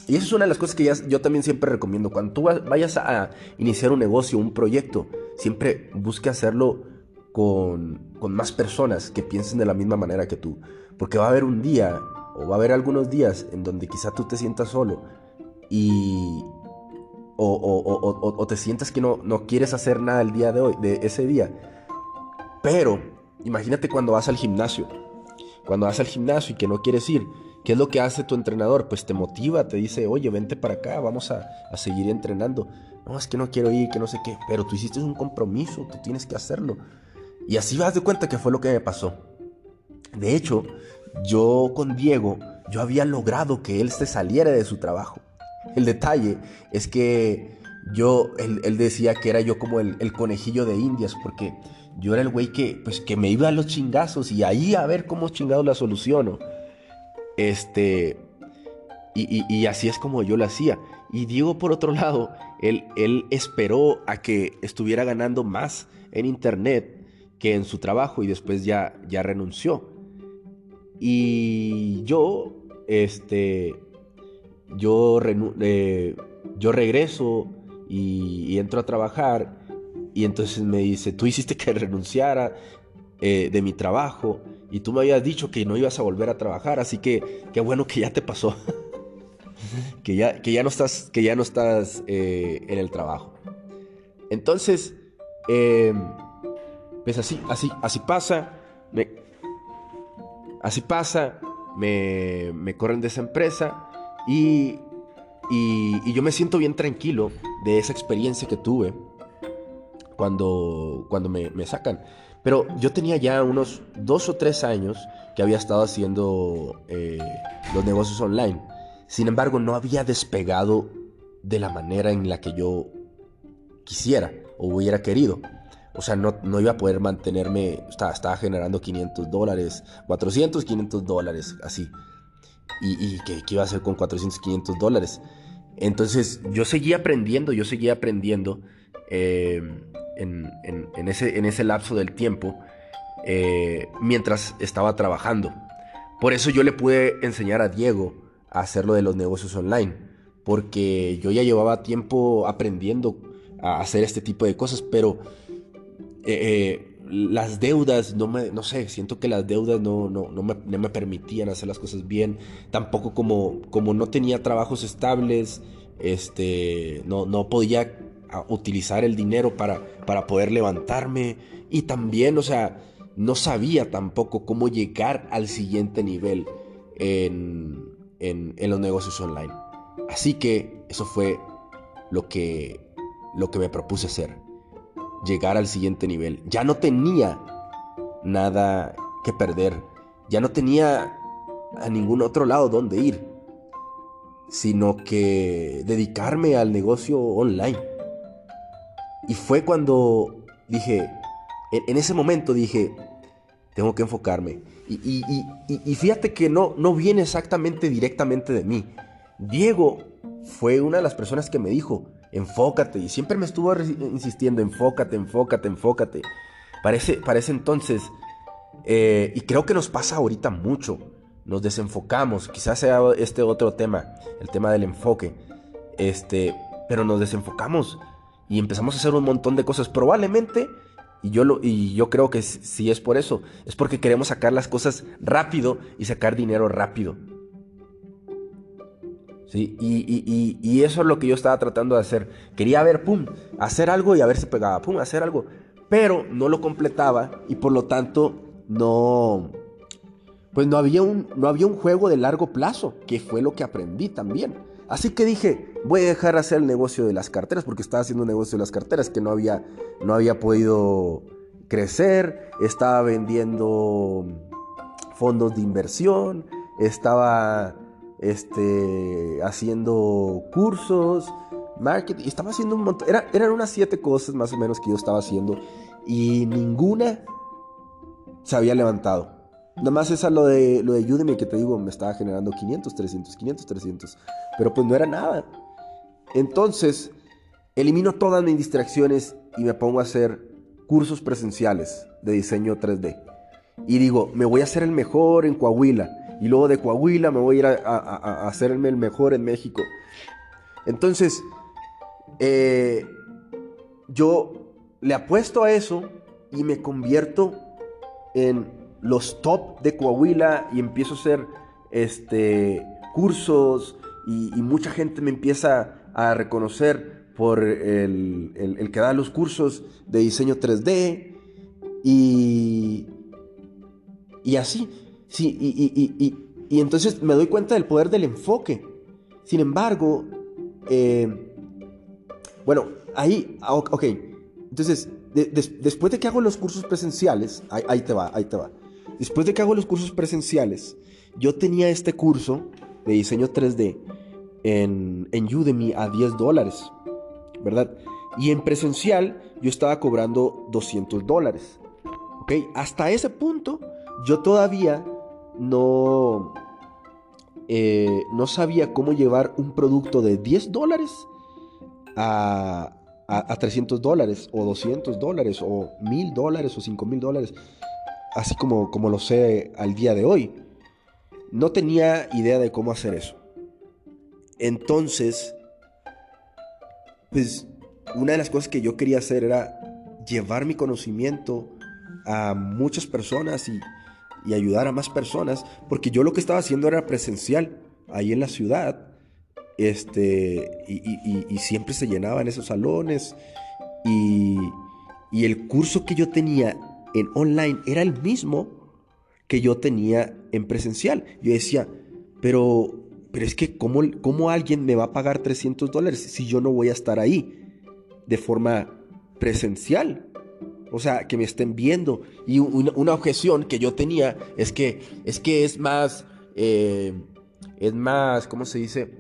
y eso es una de las cosas que yo también siempre recomiendo. Cuando tú vayas a iniciar un negocio, un proyecto, siempre busque hacerlo con, más personas que piensen de la misma manera que tú. Porque va a haber un día, o va a haber algunos días en donde quizá tú te sientas solo y... O, te sientas que no, no quieres hacer nada el día de hoy, de ese día. Pero imagínate cuando vas al gimnasio. Cuando vas al gimnasio y que no quieres ir ¿Qué es lo que hace tu entrenador? Pues te motiva, te dice, oye, vente para acá, vamos a, seguir entrenando. No, es que no quiero ir, que no sé qué, pero tú hiciste un compromiso, tú tienes que hacerlo. Y así vas de cuenta que fue lo que me pasó. De hecho, yo con Diego, yo había logrado que él se saliera de su trabajo. El detalle es que yo, él, decía que era yo como el, conejillo de indias, porque yo era el güey que, pues, que me iba a los chingazos y ahí a ver cómo chingado la soluciono. Este, y, así es como yo lo hacía. Y Diego, por otro lado, él, él esperó a que estuviera ganando más en internet que en su trabajo y después ya, ya renunció. Y yo, este, yo, eh, yo regreso y, entro a trabajar y entonces me dice, tú hiciste que renunciara eh, de mi trabajo y tú me habías dicho que no ibas a volver a trabajar, así que qué bueno que ya te pasó. que, ya, que ya no estás, que ya no estás eh, en el trabajo. Entonces, em, pues así, así, así pasa. Me, así pasa. Me, me, corren de esa empresa. Y, y, yo me siento bien tranquilo de esa experiencia que tuve cuando, cuando me, me sacan. Pero yo tenía ya unos dos o tres años que había estado haciendo eh, los negocios online. Sin embargo, no había despegado de la manera en la que yo quisiera o hubiera querido. O sea, no, no iba a poder mantenerme, estaba, estaba, generando 500 dólares, 400, 500 dólares, así. ¿Y, y qué, iba a hacer con 400, 500 dólares? Entonces yo seguía aprendiendo, yo seguía aprendiendo eh, en, ese, en, ese, lapso del tiempo eh, mientras estaba trabajando. Por eso yo le pude enseñar a Diego a hacer lo de los negocios online, porque yo ya llevaba tiempo aprendiendo a hacer este tipo de cosas, pero eh, las deudas, no me, no sé, siento que las deudas no, no, no, me, no, me, permitían hacer las cosas bien. Tampoco como, como no tenía trabajos estables, este, no, no podía utilizar el dinero para, para poder levantarme. Y también, o sea, no sabía tampoco cómo llegar al siguiente nivel en, en, en los negocios online. Así que eso fue lo que, lo que me propuse hacer llegar al siguiente nivel. Ya no tenía nada que perder. Ya no tenía a ningún otro lado donde ir. Sino que dedicarme al negocio online. Y fue cuando dije, en, ese momento dije, tengo que enfocarme. Y, y, fíjate que no, no viene exactamente directamente de mí. Diego fue una de las personas que me dijo, enfócate. Y siempre me estuvo insistiendo, enfócate, enfócate, enfócate. Parece, parece entonces, eh, y creo que nos pasa ahorita mucho, nos desenfocamos, quizás sea este otro tema, el tema del enfoque, este, pero nos desenfocamos y empezamos a hacer un montón de cosas, probablemente, y yo, lo, y yo creo que si es por eso, es porque queremos sacar las cosas rápido y sacar dinero rápido. Y, eso es lo que yo estaba tratando de hacer. Quería ver, pum, hacer algo y a ver si pegaba, pum, hacer algo. Pero no lo completaba y por lo tanto no, pues no había un, no había un juego de largo plazo, que fue lo que aprendí también. Así que dije, voy a dejar hacer el negocio de las carteras, porque estaba haciendo un negocio de las carteras que no había, no había podido crecer, estaba vendiendo fondos de inversión, estaba este, haciendo cursos, marketing, estaba haciendo un montón, era, eran unas siete cosas más o menos que yo estaba haciendo y ninguna se había levantado. Nada más esa lo de, lo de Udemy que te digo, me estaba generando 500, 300, 500, 300, pero pues no era nada. Entonces, elimino todas mis distracciones y me pongo a hacer cursos presenciales de diseño 3D. Y digo, me voy a hacer el mejor en Coahuila y luego de Coahuila me voy a ir a, hacerme el mejor en México. Entonces, eh, yo le apuesto a eso y me convierto en los top de Coahuila y empiezo a hacer este, cursos y, mucha gente me empieza a reconocer por el, que da los cursos de diseño 3D y, y así. Sí, y, entonces me doy cuenta del poder del enfoque. Sin embargo, eh, bueno, ahí, ah, ok, entonces, después de que hago los cursos presenciales, ahí, te va, ahí te va. Después de que hago los cursos presenciales, yo tenía este curso de diseño 3D en, en Udemy a 10 dólares, ¿verdad? Y en presencial yo estaba cobrando 200 dólares. ¿Ok? Hasta ese punto yo todavía no, eh, no sabía cómo llevar un producto de 10 dólares a, a, 300 dólares o 200 dólares o 1000 dólares o 5000 dólares, así como, como lo sé al día de hoy. No tenía idea de cómo hacer eso. Entonces, pues una de las cosas que yo quería hacer era llevar mi conocimiento a muchas personas y, y ayudar a más personas, porque yo lo que estaba haciendo era presencial, ahí en la ciudad, este, y, siempre se llenaban esos salones, y, y el curso que yo tenía en online era el mismo que yo tenía en presencial. Yo decía, pero, pero es que ¿cómo, ¿cómo alguien me va a pagar 300 dólares si yo no voy a estar ahí de forma presencial? O sea, que me estén viendo. Y una, objeción que yo tenía es que es, que es más, eh, es más, ¿cómo se dice?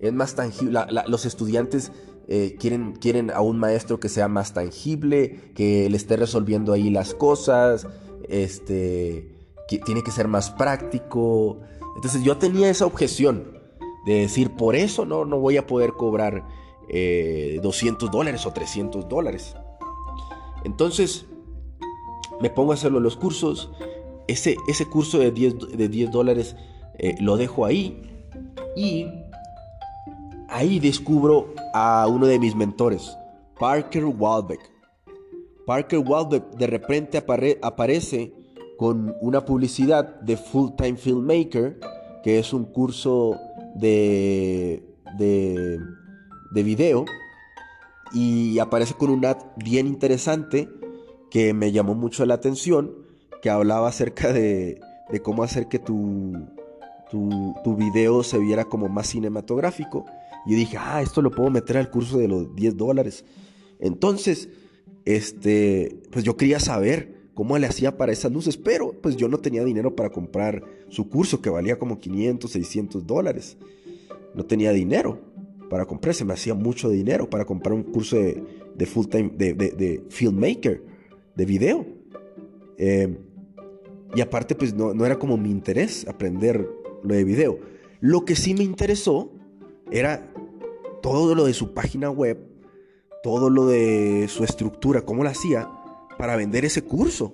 Es más tangible. los estudiantes eh, quieren, quieren a un maestro que sea más tangible, que le esté resolviendo ahí las cosas, este, que tiene que ser más práctico. Entonces yo tenía esa objeción. de decir, por eso no, no voy a poder cobrar 200 eh, dólares o 300 dólares. Entonces, me pongo a hacerlo los cursos. Ese, ese curso de 10, de 10 dólares eh, lo dejo ahí. Y ahí descubro a uno de mis mentores, Parker Walbeck. Parker Walbeck de repente aparece con una publicidad de Full Time Filmmaker, que es un curso de, de, de video, y aparece con un ad bien interesante que me llamó mucho la atención, que hablaba acerca de, cómo hacer que tu, tu, tu, video se viera como más cinematográfico. Y dije, ah, esto lo puedo meter al curso de los 10 dólares. Entonces, este, pues yo quería saber cómo le hacía para esas luces, pero pues yo no tenía dinero para comprar su curso que valía como 500, 600 dólares. No tenía dinero para comprar, se me hacía mucho dinero para comprar un curso de, full time, de, filmmaker, de video. Eh, y aparte pues no, no era como mi interés aprender lo de video. Lo que sí me interesó era todo lo de su página web, todo lo de su estructura, cómo lo hacía para vender ese curso.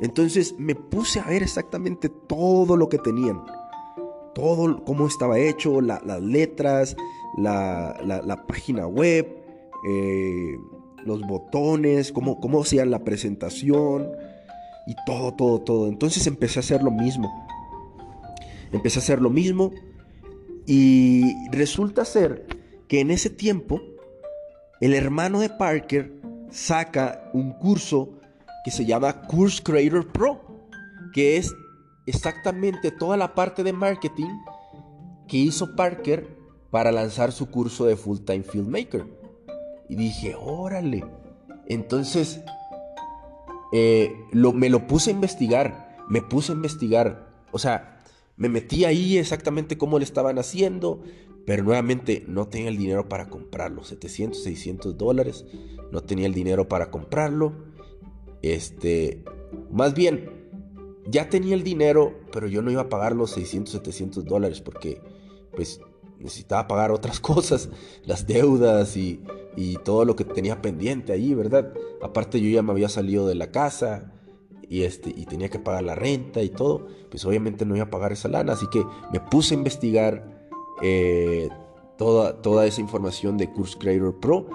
Entonces me puse a ver exactamente todo lo que tenían. Todo cómo estaba hecho, las letras, la, página web, eh, los botones, cómo, cómo hacían la presentación y todo, todo, todo. Entonces empecé a hacer lo mismo. Empecé a hacer lo mismo y resulta ser que en ese tiempo el hermano de Parker saca un curso que se llama Course Creator Pro, que es exactamente toda la parte de marketing que hizo Parker para lanzar su curso de Full Time Filmmaker. Y dije, órale. Entonces, eh, me lo puse a investigar, me puse a investigar. O sea, me metí ahí exactamente cómo le estaban haciendo, pero nuevamente no tenía el dinero para comprarlo. 700, 600 dólares. No tenía el dinero para comprarlo. Este, más bien, ya tenía el dinero, pero yo no iba a pagar los 600, 700 dólares porque pues necesitaba pagar otras cosas, las deudas y, y todo lo que tenía pendiente ahí, ¿verdad? Aparte yo ya me había salido de la casa y, este, y tenía que pagar la renta y todo, pues obviamente no iba a pagar esa lana, así que me puse a investigar eh, toda, toda esa información de Course Creator Pro.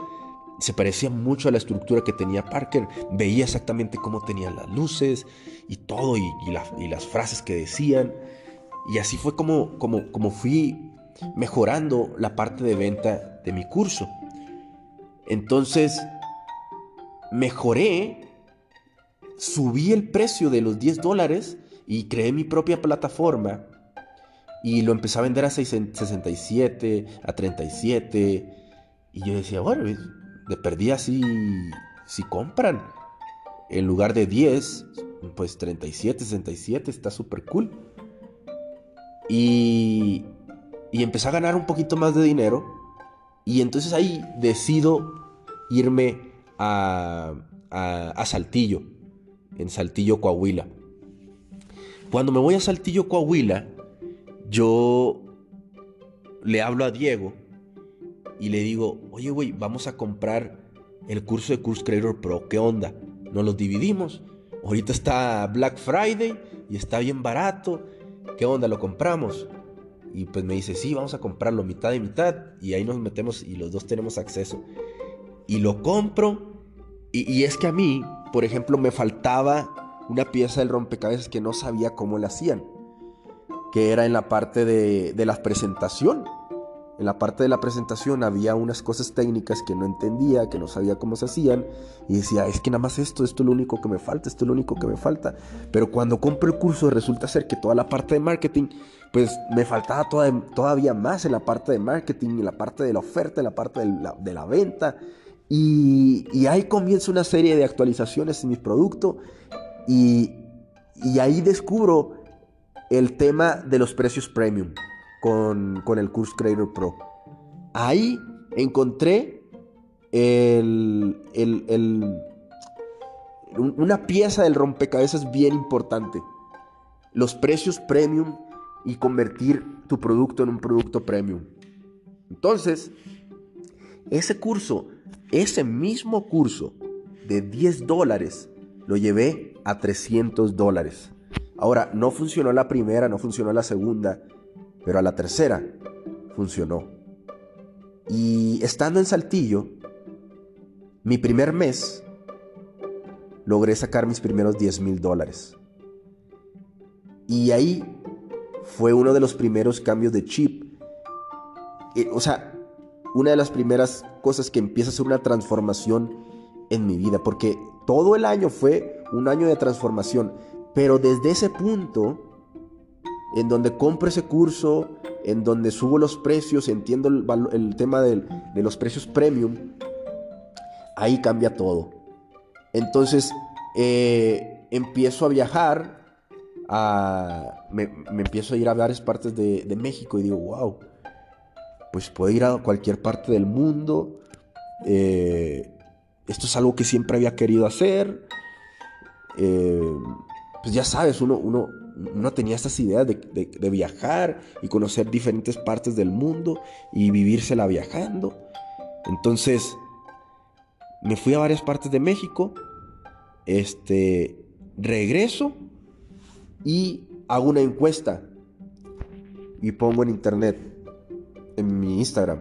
Se parecía mucho a la estructura que tenía Parker, veía exactamente cómo tenían las luces y todo, y, y, las frases que decían. Y así fue como, como, como fui mejorando la parte de venta de mi curso. Entonces, mejoré subí el precio de los 10 dólares y creé mi propia plataforma y lo empecé a vender a 67, a 37 y yo decía, bueno, de perdí así si compran en lugar de 10, pues 37, 67 está súper cool. Y, y empecé a ganar un poquito más de dinero y entonces ahí decido irme a, a Saltillo en Saltillo, Coahuila. Cuando me voy a Saltillo, Coahuila, yo le hablo a Diego y le digo, oye, güey, vamos a comprar el curso de Course Creator Pro, ¿qué onda? Nos los dividimos. Ahorita está Black Friday y está bien barato. ¿Qué onda? ¿Lo compramos? Y pues me dice, sí, vamos a comprarlo mitad y mitad. Y ahí nos metemos y los dos tenemos acceso. Y lo compro. Y, y es que a mí por ejemplo, me faltaba una pieza del rompecabezas que no sabía cómo la hacían, que era en la parte de, de la presentación. En la parte de la presentación había unas cosas técnicas que no entendía, que no sabía cómo se hacían, y decía, es que nada más esto, esto es lo único que me falta, esto es lo único que me falta. Pero cuando compro el curso resulta ser que toda la parte de marketing, pues me faltaba todavía más en la parte de marketing, en la parte de la oferta, en la parte de la, venta. Y, ahí comienza una serie de actualizaciones en mi producto y, ahí descubro el tema de los precios premium con, el Curse Creator Pro. Ahí encontré una pieza del rompecabezas bien importante. Los precios premium y convertir tu producto en un producto premium. Entonces, ese curso, ese mismo curso de 10 dólares, lo llevé a 300 dólares. Ahora, no funcionó la primera, no funcionó la segunda, pero a la tercera funcionó. Y estando en Saltillo, mi primer mes, logré sacar mis primeros 10 mil dólares. Y ahí fue uno de los primeros cambios de chip. Eh, o sea, una de las primeras cosas que empieza a ser una transformación en mi vida, porque todo el año fue un año de transformación, pero desde ese punto, en donde compro ese curso, en donde subo los precios, entiendo el, tema de los precios premium, ahí cambia todo. Entonces, eh, empiezo a viajar, me, empiezo a ir a varias partes de, de México y digo, wow, pues puedo ir a cualquier parte del mundo. Eh, esto es algo que siempre había querido hacer. Eh, pues ya sabes, uno, uno, tenía estas ideas de, de, viajar y conocer diferentes partes del mundo y vivírsela viajando. Entonces, me fui a varias partes de México. Este, regreso y hago una encuesta y pongo en internet, en mi Instagram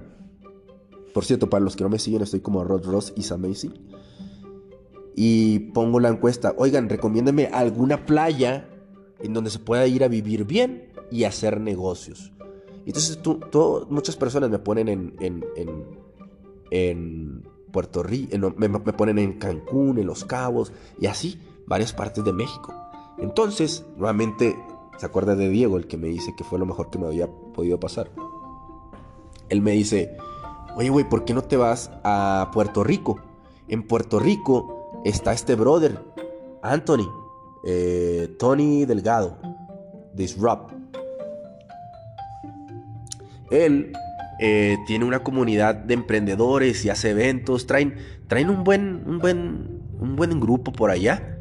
por cierto, para los que no me siguen, estoy como Rod Ross is amazing. Y pongo la encuesta, oigan, recomiéndenme alguna playa en donde se pueda ir a vivir bien y hacer negocios. Entonces muchas personas me ponen en, en, en, Puerto Rico, me, ponen en Cancún, en Los Cabos y así, varias partes de México. Entonces, nuevamente, se acuerda de Diego, el que me dice que fue lo mejor que me había podido pasar. Él me dice, Oye, güey, ¿por qué no te vas a Puerto Rico? En Puerto Rico está este brother, Anthony, eh, Tony Delgado, Disrupt. Él eh, tiene una comunidad de emprendedores y hace eventos, traen, traen un, buen, un, buen, un buen grupo por allá.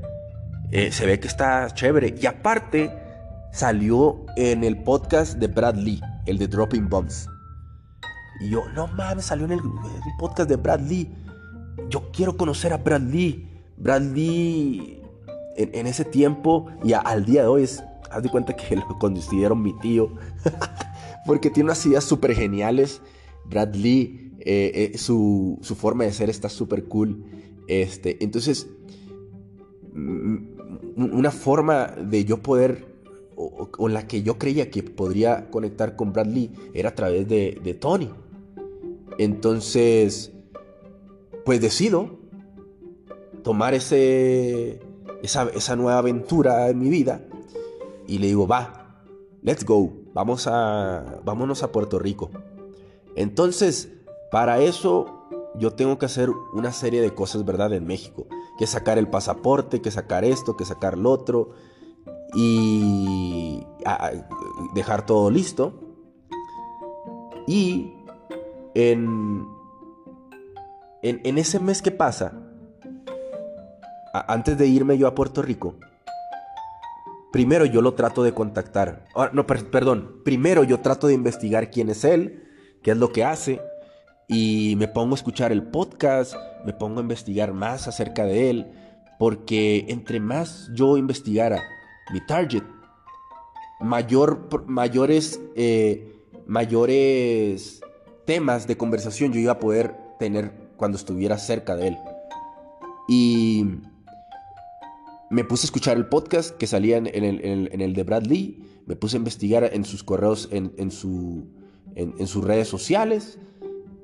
Eh, se ve que está chévere. Y aparte, salió en el podcast de Brad Lee, el de Dropping Bombs. Y yo, no mames, salió en el, podcast de Brad Lee. Yo quiero conocer a Brad Lee. Brad Lee en, ese tiempo y al día de hoy es, haz de cuenta que lo conducieron mi tío. Porque tiene unas ideas súper geniales. Brad Lee, eh, eh, su, forma de ser está súper cool. Este, entonces, mm, una forma de yo poder o, la que yo creía que podría conectar con Brad Lee era a través de, Tony. Entonces, pues decido tomar ese, esa, nueva aventura en mi vida y le digo, va, let's go, vamos a, vámonos a Puerto Rico. Entonces, para eso yo tengo que hacer una serie de cosas, ¿verdad? En México. Que sacar el pasaporte, que sacar esto, que sacar lo otro. Y dejar todo listo. Y en, en, ese mes que pasa, antes de irme yo a Puerto Rico, primero yo lo trato de contactar. Ah, no, perdón, primero yo trato de investigar quién es él, qué es lo que hace, y me pongo a escuchar el podcast, me pongo a investigar más acerca de él, porque entre más yo investigara mi target, mayor, mayores, eh, mayores temas de conversación yo iba a poder tener cuando estuviera cerca de él. Y me puse a escuchar el podcast que salía en, el, de Brad Lee, me puse a investigar en sus correos, en, su, en, sus redes sociales,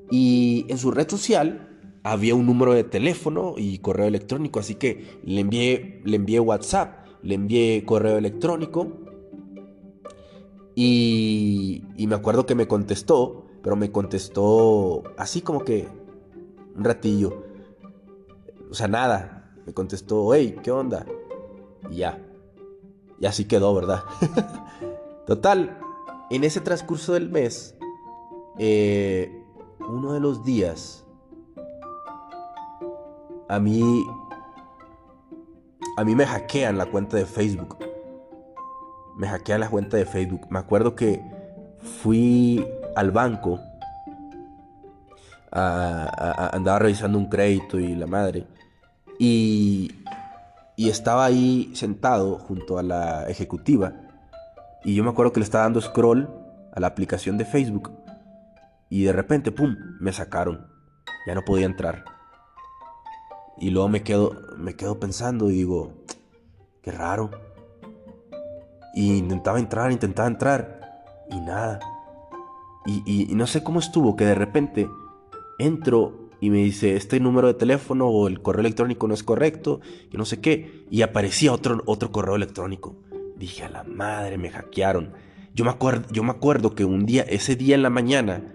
y en su red social había un número de teléfono y correo electrónico, así que le envié, le envié WhatsApp, le envié correo electrónico, y, y me acuerdo que me contestó pero me contestó así como que un ratillo. O sea, nada. Me contestó, hey, ¿qué onda? Y ya. Y así quedó, ¿verdad? Total, en ese transcurso del mes, eh, uno de los días, a mí, a mí me hackean la cuenta de Facebook. me hackean la cuenta de Facebook. Me acuerdo que fui al banco, andaba revisando un crédito y la madre, y, y estaba ahí sentado junto a la ejecutiva, y yo me acuerdo que le estaba dando scroll a la aplicación de Facebook, y de repente, ¡pum!, me sacaron, ya no podía entrar. Y luego me quedo, me quedo pensando y digo, qué raro. Y intentaba entrar, intentaba entrar. Y nada. Y, no sé cómo estuvo, que de repente entro y me dice, este número de teléfono o el correo electrónico no es correcto, y no sé qué. Y aparecía otro, otro correo electrónico. Dije, a la madre, me hackearon. Yo me yo me acuerdo que un día, ese día en la mañana,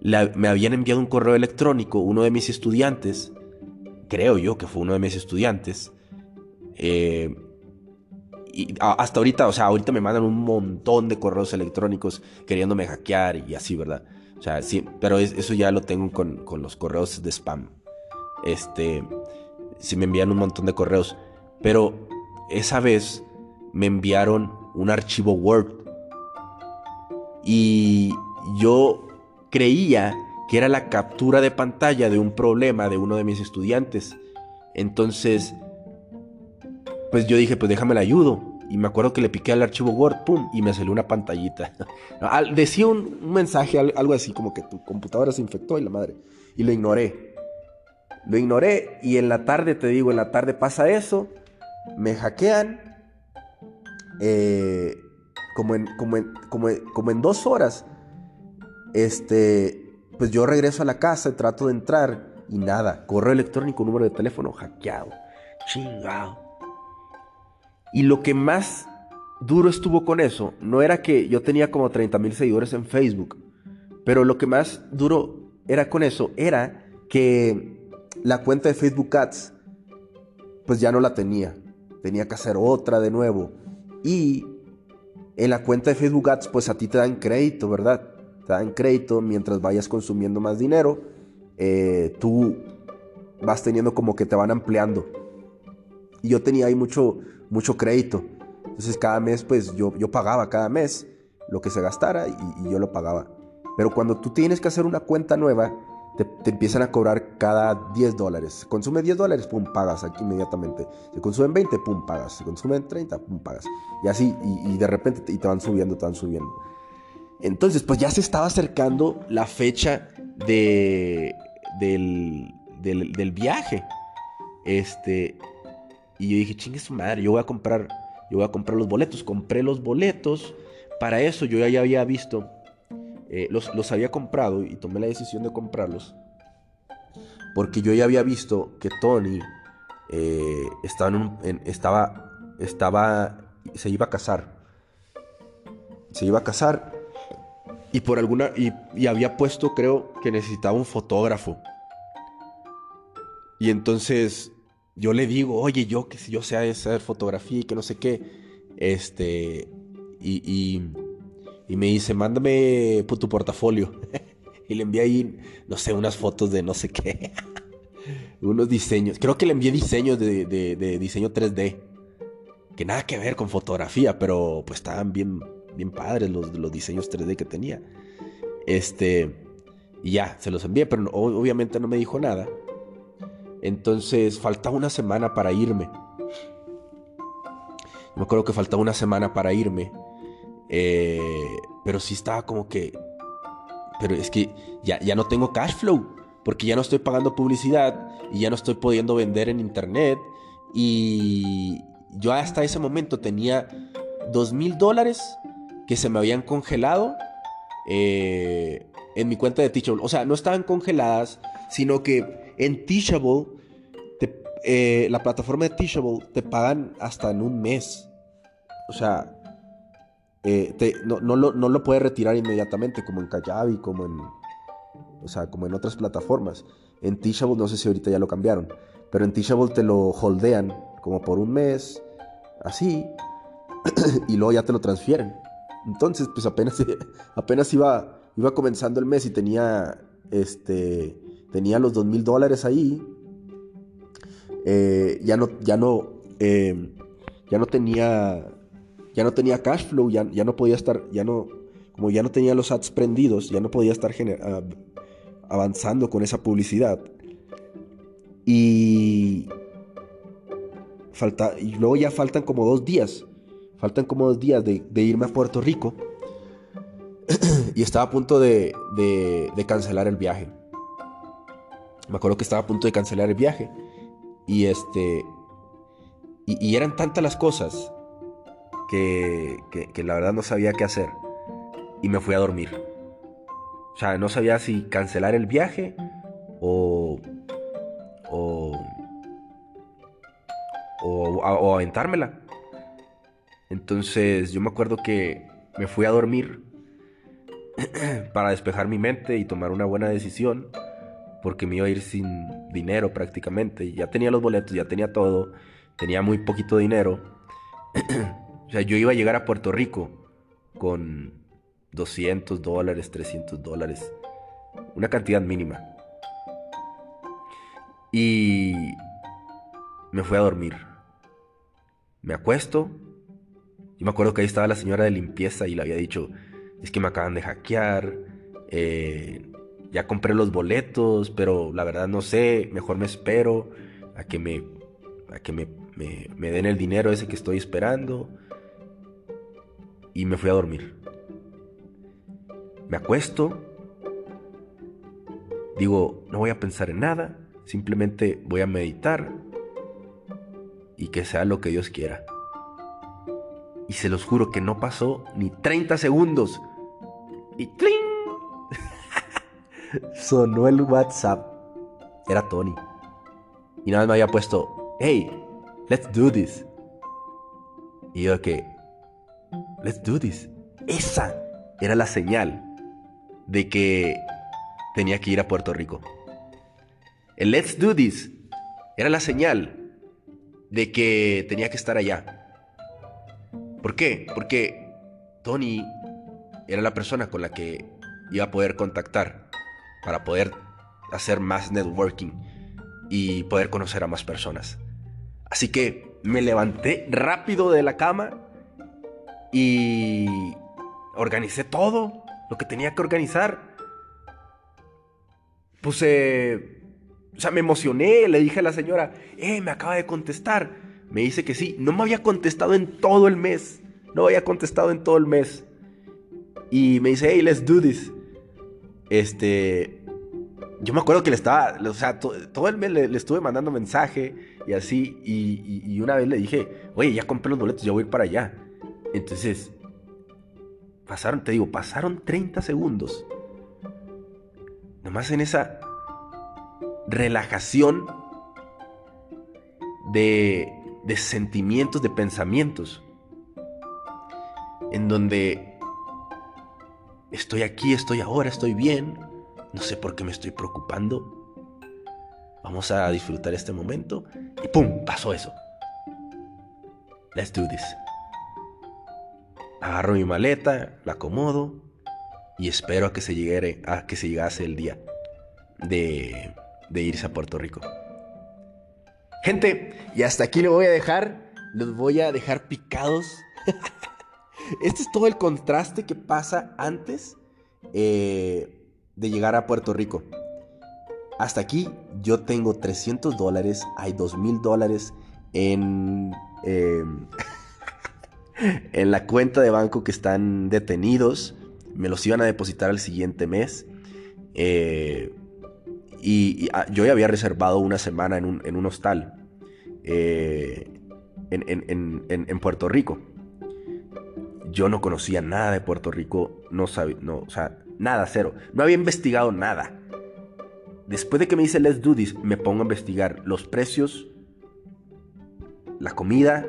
me habían enviado un correo electrónico, uno de mis estudiantes, creo yo que fue uno de mis estudiantes, eh, y hasta ahorita, o sea, ahorita me mandan un montón de correos electrónicos queriéndome hackear y así, ¿verdad? O sea, sí, pero eso ya lo tengo con, los correos de spam. Este, sí me envían un montón de correos, pero esa vez me enviaron un archivo Word y yo creía que era la captura de pantalla de un problema de uno de mis estudiantes. Entonces, pues yo dije, pues déjame la ayudo. Y me acuerdo que le piqué al archivo Word, pum, y me salió una pantallita. Decía un, mensaje, algo así como que tu computadora se infectó y la madre. Y lo ignoré. Lo ignoré y en la tarde, te digo, en la tarde pasa eso. Me hackean. Eh, como, en, como, como, como en dos horas. Este, pues yo regreso a la casa, trato de entrar y nada. Correo electrónico, número de teléfono hackeado. Chingado. Y lo que más duro estuvo con eso, no era que yo tenía como 30 mil seguidores en Facebook, pero lo que más duro era con eso, era que la cuenta de Facebook Ads, pues ya no la tenía. Tenía que hacer otra de nuevo. Y en la cuenta de Facebook Ads, pues a ti te dan crédito, ¿verdad? Te dan crédito mientras vayas consumiendo más dinero. Eh, tú vas teniendo como que te van ampliando. Y yo tenía ahí mucho, mucho crédito. Entonces cada mes, pues yo, yo pagaba cada mes lo que se gastara y, yo lo pagaba. Pero cuando tú tienes que hacer una cuenta nueva, te, empiezan a cobrar cada 10 dólares. Consume 10 dólares, pum, pagas aquí inmediatamente. Se consumen 20, pum, pagas. Se consumen 30, pum, pagas. Y así, y, de repente te, y te van subiendo, te van subiendo. Entonces, pues ya se estaba acercando la fecha de, del, del, del viaje. Este, y yo dije, chingue su madre, yo voy a comprar, yo voy a comprar los boletos. Compré los boletos. Para eso yo ya había visto, eh, los, había comprado y tomé la decisión de comprarlos. Porque yo ya había visto que Tony eh, estaba, en estaba, estaba, se iba a casar. Se iba a casar. Y por alguna, y, había puesto, creo, que necesitaba un fotógrafo. Y entonces yo le digo, oye, yo que si yo sé hacer fotografía y que no sé qué, este, y, y, me dice, mándame tu portafolio. y le envié ahí, no sé, unas fotos de no sé qué, unos diseños. Creo que le envié diseños de, de, diseño 3D, que nada que ver con fotografía, pero pues estaban bien, bien padres los, los diseños 3D que tenía. Este, y ya, se los envié, pero obviamente no me dijo nada. Entonces faltaba una semana para irme. Me acuerdo que faltaba una semana para irme. Eh, pero sí estaba como que... Pero es que ya, ya no tengo cash flow. Porque ya no estoy pagando publicidad. Y ya no estoy pudiendo vender en internet. Y yo hasta ese momento tenía dos mil dólares que se me habían congelado eh, en mi cuenta de Teachable. O sea, no estaban congeladas, sino que en Teachable, eh, la plataforma de Teachable te pagan hasta en un mes. O sea, eh, no, lo, puedes retirar inmediatamente, como en Kajabi, como en, o sea, como en otras plataformas. En Teachable, no sé si ahorita ya lo cambiaron, pero en Teachable te lo holdean como por un mes, así, y luego ya te lo transfieren. Entonces, pues apenas, iba, comenzando el mes y tenía este tenía los dos mil dólares ahí, eh, ya no, ya no, eh, ya no tenía, ya no tenía cash flow, ya, ya no podía estar, ya no, como ya no tenía los ads prendidos, ya no podía estar ah, avanzando con esa publicidad. Y, falta, y luego ya faltan como dos días, faltan como dos días de, irme a Puerto Rico. y estaba a punto de, cancelar el viaje. Me acuerdo que estaba a punto de cancelar el viaje. Y este. Y, eran tantas las cosas que, que, la verdad no sabía qué hacer. Y me fui a dormir. O sea, no sabía si cancelar el viaje o. o. o, aventármela. Entonces yo me acuerdo que me fui a dormir para despejar mi mente y tomar una buena decisión, porque me iba a ir sin dinero prácticamente. Ya tenía los boletos, ya tenía todo, tenía muy poquito dinero. O sea, yo iba a llegar a Puerto Rico con 200 dólares, 300 dólares, una cantidad mínima. Y me fui a dormir. Me acuesto. Yo me acuerdo que ahí estaba la señora de limpieza y le había dicho, es que me acaban de hackear, eh, ya compré los boletos, pero la verdad no sé, mejor me espero a que me, a que me, me den el dinero ese que estoy esperando y me fui a dormir. Me acuesto, digo, no voy a pensar en nada, simplemente voy a meditar y que sea lo que Dios quiera. Y se los juro que no pasó ni 30 segundos. Y ¡tling! Sonó el WhatsApp. Era Tony. Y nada más me había puesto, hey, let's do this. Y yo que, let's do this. Esa era la señal de que tenía que ir a Puerto Rico. El let's do this era la señal de que tenía que estar allá. ¿Por qué? Porque Tony era la persona con la que iba a poder contactar para poder hacer más networking y poder conocer a más personas. Así que me levanté rápido de la cama y organicé todo lo que tenía que organizar. Puse, o sea, me emocioné, le dije a la señora, eh, me acaba de contestar. Me dice que sí, no me había contestado en todo el mes, no había contestado en todo el mes. Y me dice, hey, let's do this. Este, yo me acuerdo que le estaba, o sea, todo el mes le, estuve mandando mensaje y así, y, una vez le dije, oye, ya compré los boletos, ya voy a ir para allá. Entonces, pasaron, te digo, pasaron 30 segundos. Nomás en esa relajación de, de sentimientos, de pensamientos. En donde estoy aquí, estoy ahora, estoy bien. No sé por qué me estoy preocupando. Vamos a disfrutar este momento. Y ¡pum! Pasó eso. Let's do this. Agarro mi maleta, la acomodo y espero a que se, llegue, a que se llegase el día de, de irse a Puerto Rico. Gente, y hasta aquí lo voy a dejar. Los voy a dejar picados. este es todo el contraste que pasa antes eh, de llegar a Puerto Rico. Hasta aquí yo tengo 300 dólares, hay 2000 dólares en... Em, en la cuenta de banco que están detenidos. Me los iban a depositar el siguiente mes. Eh, y, ah, yo ya había reservado una semana en un, hostal eh, en, Puerto Rico. Yo no conocía nada de Puerto Rico, no sabía, nada, cero. No había investigado nada. Después de que me hice Let's Do This, me pongo a investigar los precios, la comida,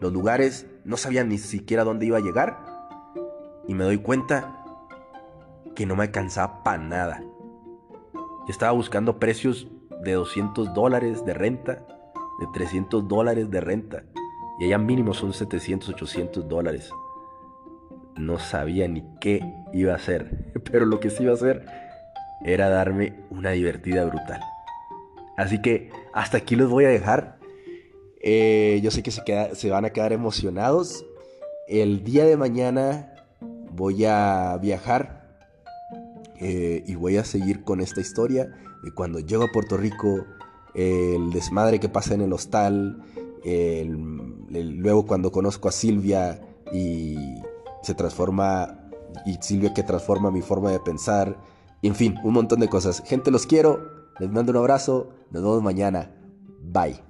los lugares no sabía ni siquiera dónde iba a llegar. Y me doy cuenta que no me alcanzaba para nada. Estaba buscando precios de 200 dólares de renta, de 300 dólares de renta. Y allá mínimo son 700, 800 dólares. No sabía ni qué iba a hacer. Pero lo que sí iba a hacer era darme una divertida brutal. Así que hasta aquí los voy a dejar. Eh, yo sé que se, se van a quedar emocionados. el día de mañana voy a viajar eh, y voy a seguir con esta historia de cuando llego a Puerto Rico, el desmadre que pasa en el hostal, luego cuando conozco a Silvia y se transforma, y Silvia que transforma mi forma de pensar, en fin, un montón de cosas. Gente, los quiero, les mando un abrazo, nos vemos mañana, bye.